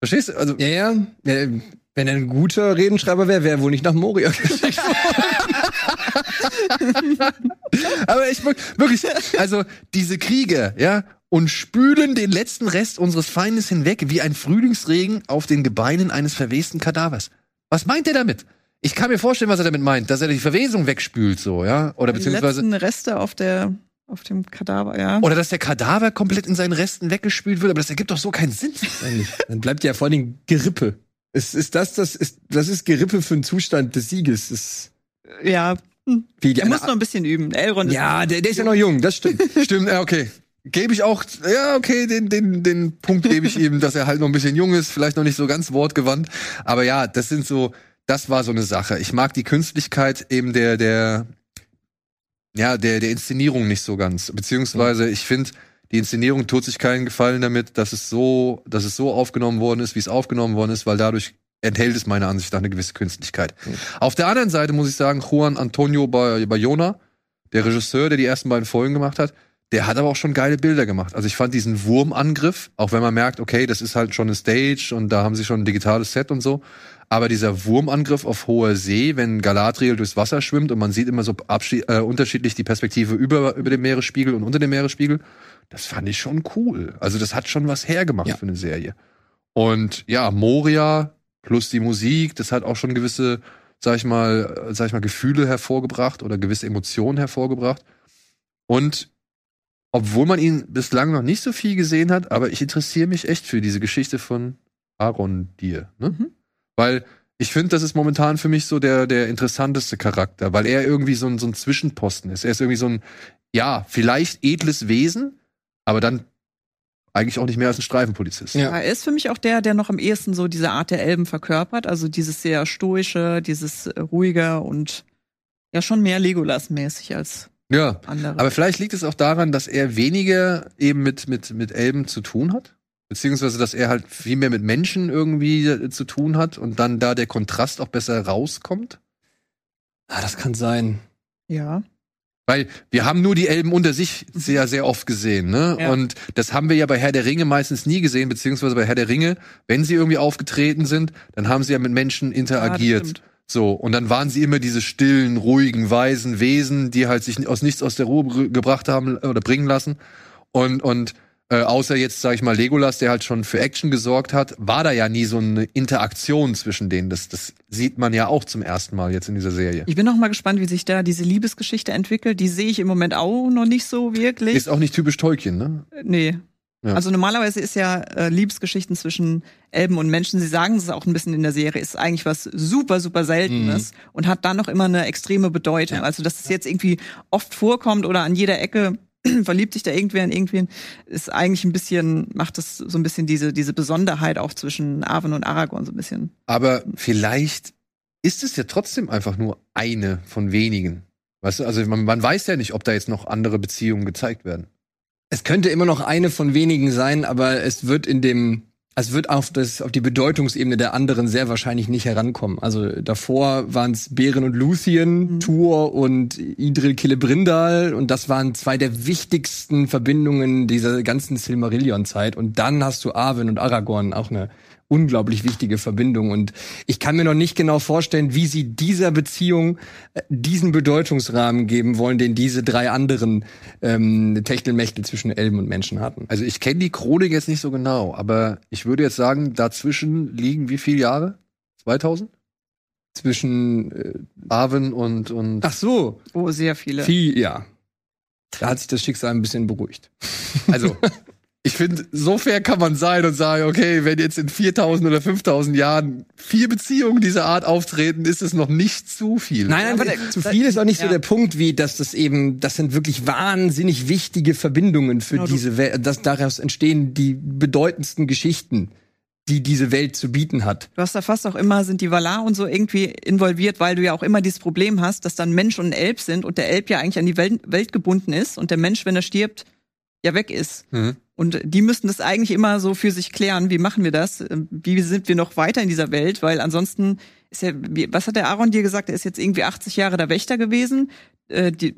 Verstehst du? Also, Ja, ja. wenn er ein guter Redenschreiber wäre, wäre er wohl nicht nach Moria geschickt. aber ich wirklich, also diese Kriege, ja, und spülen den letzten Rest unseres Feindes hinweg wie ein Frühlingsregen auf den Gebeinen eines verwesten Kadavers. Was meint er damit? Ich kann mir vorstellen, was er damit meint, dass er die Verwesung wegspült, so, ja, oder Die beziehungsweise letzten Reste auf der, auf dem Kadaver, ja. oder dass der Kadaver komplett in seinen Resten weggespült wird, aber das ergibt doch so keinen Sinn. Dann bleibt ja vor allem Gerippe. Ist, ist das, das ist, das ist Gerippe für einen Zustand des Sieges. Das, ja. wie die Er muss noch ein bisschen üben. Elrond ist ja, der, der ist ja noch jung, das stimmt. Stimmt, ja, okay. gebe ich auch, ja, okay, den, den, den Punkt gebe ich ihm, dass er halt noch ein bisschen jung ist, vielleicht noch nicht so ganz wortgewandt. Aber ja, das sind so, das war so eine Sache. Ich mag die Künstlichkeit eben der, der, ja, der, der Inszenierung nicht so ganz. Beziehungsweise, ich finde, die Inszenierung tut sich keinen Gefallen damit, dass es so, dass es so aufgenommen worden ist, wie es aufgenommen worden ist, weil dadurch enthält es meiner Ansicht nach eine gewisse Künstlichkeit. Mhm. Auf der anderen Seite muss ich sagen, Juan Antonio Bayona, der Regisseur, der die ersten beiden Folgen gemacht hat, der hat aber auch schon geile Bilder gemacht. Also ich fand diesen Wurmangriff, auch wenn man merkt, okay, das ist halt schon eine Stage und da haben sie schon ein digitales Set und so. Aber dieser Wurmangriff auf hoher See, wenn Galadriel durchs Wasser schwimmt und man sieht immer so äh, unterschiedlich die Perspektive über, über dem Meeresspiegel und unter dem Meeresspiegel, das fand ich schon cool. Also das hat schon was hergemacht ja. für eine Serie. Und ja, Moria plus die Musik, das hat auch schon gewisse, sag ich mal, sag ich mal, Gefühle hervorgebracht oder gewisse Emotionen hervorgebracht. Und obwohl man ihn bislang noch nicht so viel gesehen hat, aber ich interessiere mich echt für diese Geschichte von Aaron Dir. Ne? Mhm. Weil ich finde, das ist momentan für mich so der, der interessanteste Charakter, weil er irgendwie so ein, so ein Zwischenposten ist. Er ist irgendwie so ein, ja, vielleicht edles Wesen, aber dann eigentlich auch nicht mehr als ein Streifenpolizist. Ja. Er ist für mich auch der, der noch am ehesten so diese Art der Elben verkörpert, also dieses sehr stoische, dieses äh, ruhige und ja schon mehr Legolas-mäßig als ja. andere. Aber vielleicht liegt es auch daran, dass er weniger eben mit, mit, mit Elben zu tun hat. Beziehungsweise, dass er halt viel mehr mit Menschen irgendwie äh, zu tun hat und dann da der Kontrast auch besser rauskommt. Ah, das kann sein. Ja. Weil wir haben nur die Elben unter sich sehr, sehr oft gesehen, ne? Ja. Und das haben wir ja bei Herr der Ringe meistens nie gesehen, beziehungsweise bei Herr der Ringe, wenn sie irgendwie aufgetreten sind, dann haben sie ja mit Menschen interagiert. Ja, so, und dann waren sie immer diese stillen, ruhigen, weisen Wesen, die halt sich aus nichts aus der Ruhe gebracht haben oder bringen lassen. Und, und äh, außer jetzt, sag ich mal, Legolas, der halt schon für Action gesorgt hat, war da ja nie so eine Interaktion zwischen denen. Das, das sieht man ja auch zum ersten Mal jetzt in dieser Serie. Ich bin noch mal gespannt, wie sich da diese Liebesgeschichte entwickelt. Die sehe ich im Moment auch noch nicht so wirklich. Ist auch nicht typisch Tolkien, ne? Äh, nee. Ja. Also normalerweise ist ja äh, Liebesgeschichten zwischen Elben und Menschen, sie sagen es auch ein bisschen in der Serie, ist eigentlich was super, super Seltenes mhm. und hat dann noch immer eine extreme Bedeutung. Ja. Also, dass es jetzt irgendwie oft vorkommt oder an jeder Ecke verliebt sich da irgendwer in irgendwen, ist eigentlich ein bisschen, macht das so ein bisschen diese, diese Besonderheit auch zwischen Arwen und Aragorn so ein bisschen. Aber vielleicht ist es ja trotzdem einfach nur eine von wenigen. Weißt du, also man, man weiß ja nicht, ob da jetzt noch andere Beziehungen gezeigt werden. Es könnte immer noch eine von wenigen sein, aber es wird in dem es wird auf, das, auf die Bedeutungsebene der anderen sehr wahrscheinlich nicht herankommen. Also davor waren es Beren und Luthien, mhm. Tur und Idril Celebrindal und das waren zwei der wichtigsten Verbindungen dieser ganzen Silmarillion-Zeit. Und dann hast du Arwen und Aragorn, auch eine unglaublich wichtige Verbindung. Und ich kann mir noch nicht genau vorstellen, wie sie dieser Beziehung äh, diesen Bedeutungsrahmen geben wollen, den diese drei anderen ähm, Techtelmechtel zwischen Elben und Menschen hatten. Also ich kenne die Chronik jetzt nicht so genau, aber ich würde jetzt sagen, dazwischen liegen wie viele Jahre? 2000? Zwischen äh, Arwen und, und. Ach so. Oh, sehr viele. Viel, ja. Da hat sich das Schicksal ein bisschen beruhigt. Also, ich finde, so fair kann man sein und sagen, okay, wenn jetzt in 4000 oder 5000 Jahren vier Beziehungen dieser Art auftreten, ist es noch nicht zu viel. Nein, nein, zu viel ist auch nicht ja. so der Punkt, wie dass das eben, das sind wirklich wahnsinnig wichtige Verbindungen für genau, diese Welt, dass daraus entstehen die bedeutendsten Geschichten die diese Welt zu bieten hat. Du hast da fast auch immer, sind die Valar und so irgendwie involviert, weil du ja auch immer dieses Problem hast, dass dann Mensch und ein Elb sind und der Elb ja eigentlich an die Welt, Welt gebunden ist und der Mensch, wenn er stirbt, ja weg ist. Mhm. Und die müssten das eigentlich immer so für sich klären. Wie machen wir das? Wie sind wir noch weiter in dieser Welt? Weil ansonsten ist ja, was hat der Aaron dir gesagt? Er ist jetzt irgendwie 80 Jahre der Wächter gewesen. Äh, die,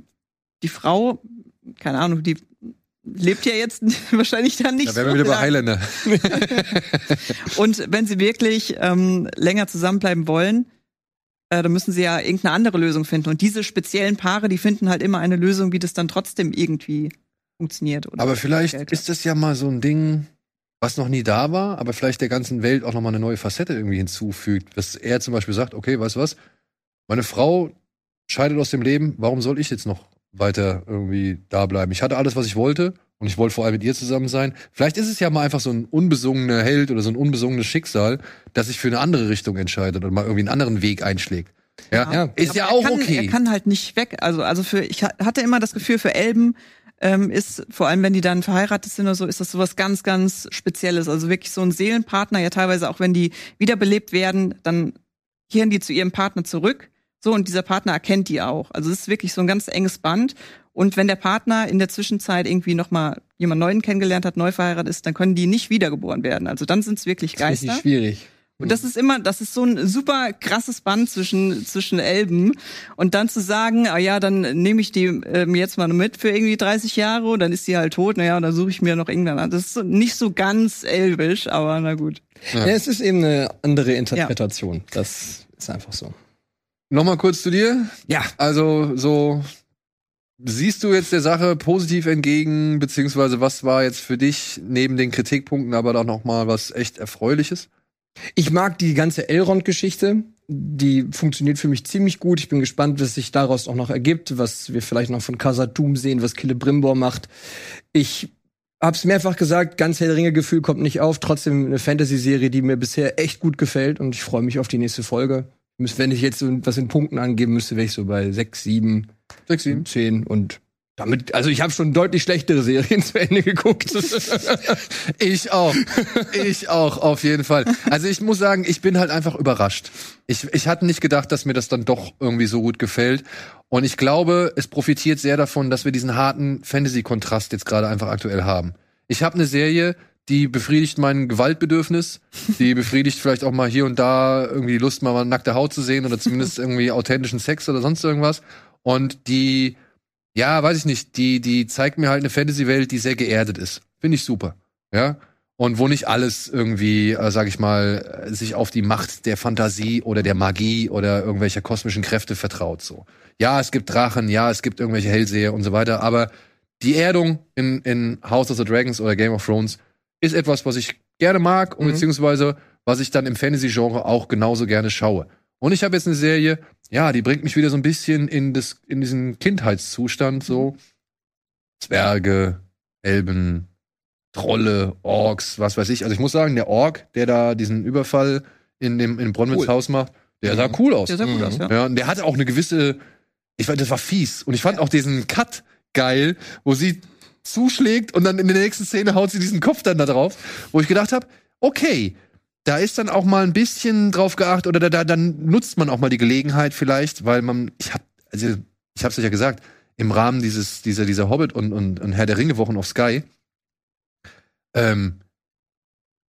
die Frau, keine Ahnung, die lebt ja jetzt wahrscheinlich dann nicht. Da wären wir wieder bei Highlander. Und wenn sie wirklich ähm, länger zusammenbleiben wollen, äh, dann müssen sie ja irgendeine andere Lösung finden. Und diese speziellen Paare, die finden halt immer eine Lösung, wie das dann trotzdem irgendwie funktioniert. aber vielleicht ist das ja mal so ein Ding, was noch nie da war, aber vielleicht der ganzen Welt auch noch mal eine neue Facette irgendwie hinzufügt. Dass er zum Beispiel sagt, okay, weißt du was? Meine Frau scheidet aus dem Leben, warum soll ich jetzt noch weiter irgendwie da bleiben? Ich hatte alles, was ich wollte und ich wollte vor allem mit ihr zusammen sein. Vielleicht ist es ja mal einfach so ein unbesungener Held oder so ein unbesungenes Schicksal, das sich für eine andere Richtung entscheidet und mal irgendwie einen anderen Weg einschlägt. Ja, ja. ist Aber ja auch kann, okay. Er kann halt nicht weg. Also, also für, ich hatte immer das Gefühl, für Elben ähm, ist, vor allem wenn die dann verheiratet sind oder so, ist das sowas ganz, ganz Spezielles. Also wirklich so ein Seelenpartner, ja teilweise auch wenn die wiederbelebt werden, dann kehren die zu ihrem Partner zurück. So, und dieser Partner erkennt die auch. Also es ist wirklich so ein ganz enges Band. Und wenn der Partner in der Zwischenzeit irgendwie noch mal jemand Neuen kennengelernt hat, neu verheiratet ist, dann können die nicht wiedergeboren werden. Also dann sind es wirklich Das ist Geister. schwierig. Und das ist immer, das ist so ein super krasses Band zwischen, zwischen Elben. Und dann zu sagen, ah ja, dann nehme ich die ähm, jetzt mal mit für irgendwie 30 Jahre und dann ist die halt tot, naja, und dann suche ich mir noch irgendwann an. Das ist so nicht so ganz elbisch, aber na gut. Ja. es ist eben eine andere Interpretation. Das ist einfach so. Nochmal kurz zu dir. Ja. Also, so, siehst du jetzt der Sache positiv entgegen, beziehungsweise was war jetzt für dich neben den Kritikpunkten aber doch noch mal was echt Erfreuliches? Ich mag die ganze Elrond-Geschichte. Die funktioniert für mich ziemlich gut. Ich bin gespannt, was sich daraus auch noch ergibt, was wir vielleicht noch von Khazad-dûm sehen, was Celebrimbor macht. Ich hab's mehrfach gesagt, ganz Herr der Ringe-Gefühl kommt nicht auf. Trotzdem eine Fantasy-Serie, die mir bisher echt gut gefällt und ich freue mich auf die nächste Folge. Wenn ich jetzt so was in Punkten angeben müsste, wäre ich so bei sechs, sieben, Sechs, sieben. zehn und damit, also ich habe schon deutlich schlechtere Serien zu Ende geguckt. Ich auch. Ich auch, auf jeden Fall. Also ich muss sagen, ich bin halt einfach überrascht. Ich, ich hatte nicht gedacht, dass mir das dann doch irgendwie so gut gefällt. Und ich glaube, es profitiert sehr davon, dass wir diesen harten Fantasy-Kontrast jetzt gerade einfach aktuell haben. Ich habe eine Serie, die befriedigt mein Gewaltbedürfnis, die befriedigt vielleicht auch mal hier und da irgendwie die Lust, mal, mal nackte Haut zu sehen oder zumindest irgendwie authentischen Sex oder sonst irgendwas. Und die, ja, weiß ich nicht, die, die zeigt mir halt eine Fantasy-Welt, die sehr geerdet ist. Finde ich super. Ja. Und wo nicht alles irgendwie, äh, sag ich mal, äh, sich auf die Macht der Fantasie oder der Magie oder irgendwelcher kosmischen Kräfte vertraut, so. Ja, es gibt Drachen, ja, es gibt irgendwelche Hellseher und so weiter, aber die Erdung in, in House of the Dragons oder Game of Thrones ist etwas, was ich gerne mag und Mhm. beziehungsweise was ich dann im Fantasy-Genre auch genauso gerne schaue. Und ich habe jetzt eine Serie, ja, die bringt mich wieder so ein bisschen in, das, in diesen Kindheitszustand, so. Zwerge, Elben, Trolle, Orks, was weiß ich. Also ich muss sagen, der Ork, der da diesen Überfall in dem in Bronwys Cool. Haus macht, der sah cool aus. Der sah gut Mhm. aus, ja. Ja, und der hatte auch eine gewisse, ich fand, das war fies. Und ich fand auch diesen Cut geil, wo sie zuschlägt und dann in der nächsten Szene haut sie diesen Kopf dann da drauf, wo ich gedacht habe, okay, da ist dann auch mal ein bisschen drauf geachtet oder da, da dann nutzt man auch mal die Gelegenheit vielleicht, weil man, ich hab, also ich hab's euch ja gesagt, im Rahmen dieses dieser dieser Hobbit und und, und Herr der Ringe Wochen auf Sky, ähm,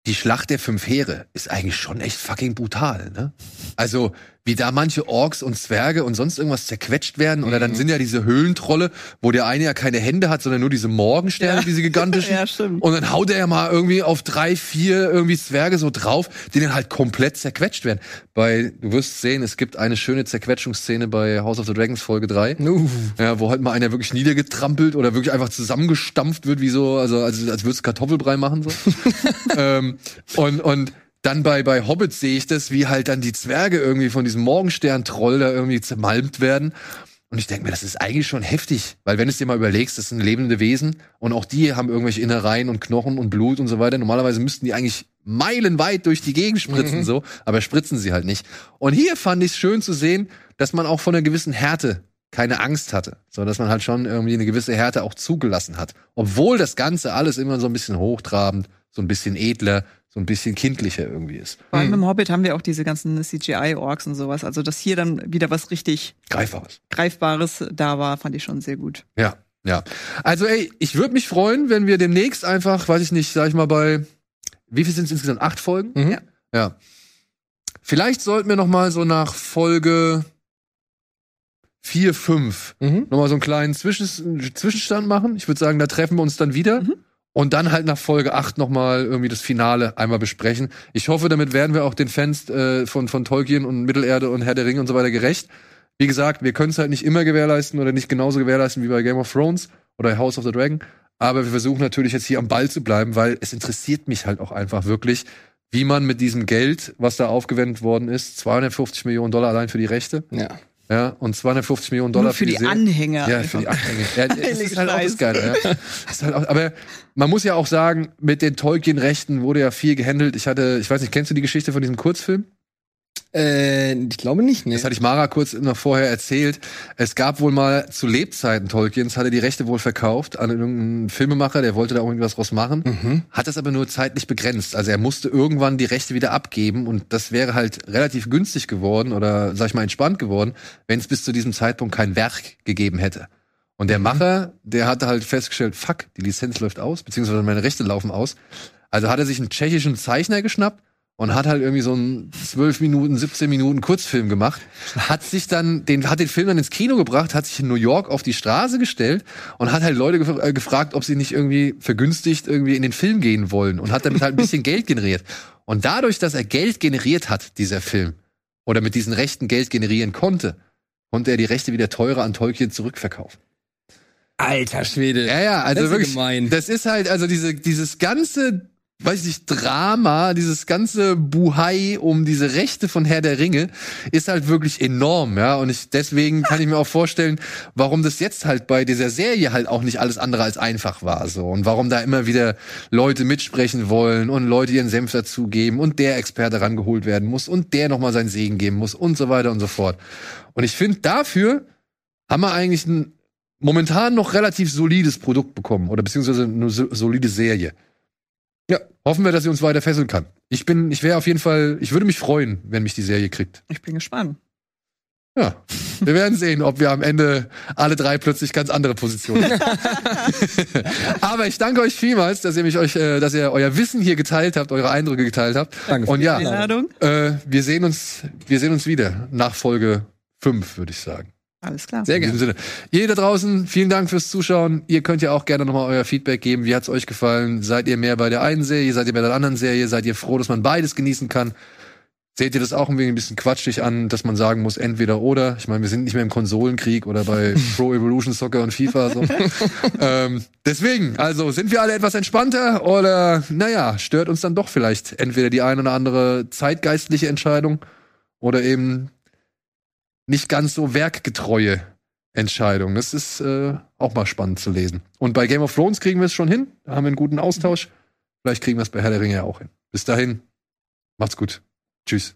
die Schlacht der fünf Heere ist eigentlich schon echt fucking brutal, ne? Also, wie da manche Orks und Zwerge und sonst irgendwas zerquetscht werden. Oder dann sind ja diese Höhlentrolle, wo der eine ja keine Hände hat, sondern nur diese Morgensterne, diese gigantischen. Ja, stimmt. Und dann haut er ja mal irgendwie auf drei, vier irgendwie Zwerge so drauf, die dann halt komplett zerquetscht werden. Bei, du wirst sehen, es gibt eine schöne Zerquetschungsszene bei House of the Dragons Folge 3. Uh. Ja, wo halt mal einer wirklich niedergetrampelt oder wirklich einfach zusammengestampft wird, wie so, also als, als würdest du Kartoffelbrei machen. So. ähm, und, und dann bei, bei Hobbits sehe ich das, wie halt dann die Zwerge irgendwie von diesem Morgenstern-Troll da irgendwie zermalmt werden. Und ich denke mir, das ist eigentlich schon heftig, weil wenn du es dir mal überlegst, das sind lebende Wesen und auch die haben irgendwelche Innereien und Knochen und Blut und so weiter. Normalerweise müssten die eigentlich meilenweit durch die Gegend spritzen, so, aber spritzen sie halt nicht. Und hier fand ich es schön zu sehen, dass man auch von einer gewissen Härte keine Angst hatte, sondern dass man halt schon irgendwie eine gewisse Härte auch zugelassen hat. Obwohl das Ganze alles immer so ein bisschen hochtrabend, so ein bisschen edler, so ein bisschen kindlicher irgendwie ist. Vor allem im Hobbit haben wir auch diese ganzen CGI-Orks und sowas. Also, dass hier dann wieder was richtig Greifbares. Greifbares da war, fand ich schon sehr gut. Ja, ja. Also ey, ich würde mich freuen, wenn wir demnächst einfach, weiß ich nicht, sag ich mal bei, wie viel sind es insgesamt? Acht Folgen? Mhm. Ja. Ja. Vielleicht sollten wir noch mal so nach Folge vier, fünf Mhm. noch mal so einen kleinen Zwischen Zwischenstand machen. Ich würde sagen, da treffen wir uns dann wieder. Und dann halt nach Folge 8 noch mal irgendwie das Finale einmal besprechen. Ich hoffe, damit werden wir auch den Fans äh, von, von Tolkien und Mittelerde und Herr der Ringe und so weiter gerecht. Wie gesagt, wir können es halt nicht immer gewährleisten oder nicht genauso gewährleisten wie bei Game of Thrones oder House of the Dragon. Aber wir versuchen natürlich jetzt hier am Ball zu bleiben, weil es interessiert mich halt auch einfach wirklich, wie man mit diesem Geld, was da aufgewendet worden ist, 250 Millionen Dollar allein für die Rechte, Ja. Ja, und 250 Millionen Dollar Nur für die Serie. Anhänger. Ja, für die Anhänger. Ja, das ist halt auch das. Geile. Ja. Das halt auch, aber man muss ja auch sagen, mit den Tolkien-Rechten wurde ja viel gehandelt. Ich hatte, ich weiß nicht, kennst du die Geschichte von diesem Kurzfilm? Äh, ich glaube nicht, ne. Das hatte ich Mara kurz noch vorher erzählt. Es gab wohl mal zu Lebzeiten Tolkiens, hat er die Rechte wohl verkauft an irgendeinen Filmemacher, der wollte da irgendwas draus machen, Mhm. hat das aber nur zeitlich begrenzt. Also er musste irgendwann die Rechte wieder abgeben und das wäre halt relativ günstig geworden oder, sag ich mal, entspannt geworden, wenn es bis zu diesem Zeitpunkt kein Werk gegeben hätte. Und Mhm. der Macher, der hatte halt festgestellt, fuck, die Lizenz läuft aus, beziehungsweise meine Rechte laufen aus. Also hat er sich einen tschechischen Zeichner geschnappt und hat halt irgendwie so einen 12 Minuten, 17 Minuten Kurzfilm gemacht. Hat sich dann, den, hat den Film dann ins Kino gebracht, hat sich in New York auf die Straße gestellt und hat halt Leute gef äh, gefragt, ob sie nicht irgendwie vergünstigt irgendwie in den Film gehen wollen und hat damit halt ein bisschen Geld generiert. Und dadurch, dass er Geld generiert hat, dieser Film, oder mit diesen Rechten Geld generieren konnte, konnte er die Rechte wieder teurer an Tolkien zurückverkaufen. Alter Schwede. Ja, ja, also Das ist wirklich. gemein. Das ist halt, also diese, dieses ganze, weiß ich nicht, Drama, dieses ganze Buhai um diese Rechte von Herr der Ringe ist halt wirklich enorm, ja. Und ich, deswegen kann ich mir auch vorstellen, warum das jetzt halt bei dieser Serie halt auch nicht alles andere als einfach war, so. Und warum da immer wieder Leute mitsprechen wollen und Leute ihren Senf dazugeben und der Experte rangeholt werden muss und der nochmal seinen Segen geben muss und so weiter und so fort. Und ich finde, dafür haben wir eigentlich ein momentan noch relativ solides Produkt bekommen oder beziehungsweise eine so- solide Serie. Ja, hoffen wir, dass sie uns weiter fesseln kann. Ich bin, ich wäre auf jeden Fall, ich würde mich freuen, wenn mich die Serie kriegt. Ich bin gespannt. Ja, wir werden sehen, ob wir am Ende alle drei plötzlich ganz andere Positionen haben. Aber ich danke euch vielmals, dass ihr mich euch, äh, dass ihr euer Wissen hier geteilt habt, eure Eindrücke geteilt habt. Danke für Und die ja, Einladung. äh, wir sehen uns, wir sehen uns wieder nach Folge 5, würde ich sagen. Alles klar. Sehr In diesem gerne. Sinne. Ihr da draußen, vielen Dank fürs Zuschauen. Ihr könnt ja auch gerne nochmal euer Feedback geben. Wie hat's euch gefallen? Seid ihr mehr bei der einen Serie? Seid ihr bei der anderen Serie? Seid ihr froh, dass man beides genießen kann? Seht ihr das auch ein wenig ein bisschen quatschig an, dass man sagen muss, entweder oder? Ich meine, wir sind nicht mehr im Konsolenkrieg oder bei Pro Evolution Soccer und FIFA. So. ähm, deswegen, also sind wir alle etwas entspannter oder naja, stört uns dann doch vielleicht entweder die eine oder andere zeitgeistliche Entscheidung oder eben nicht ganz so werkgetreue Entscheidung. Das ist äh, auch mal spannend zu lesen. Und bei Game of Thrones kriegen wir es schon hin. Da haben wir einen guten Austausch. Vielleicht kriegen wir es bei Herr der Ringe ja auch hin. Bis dahin, macht's gut. Tschüss.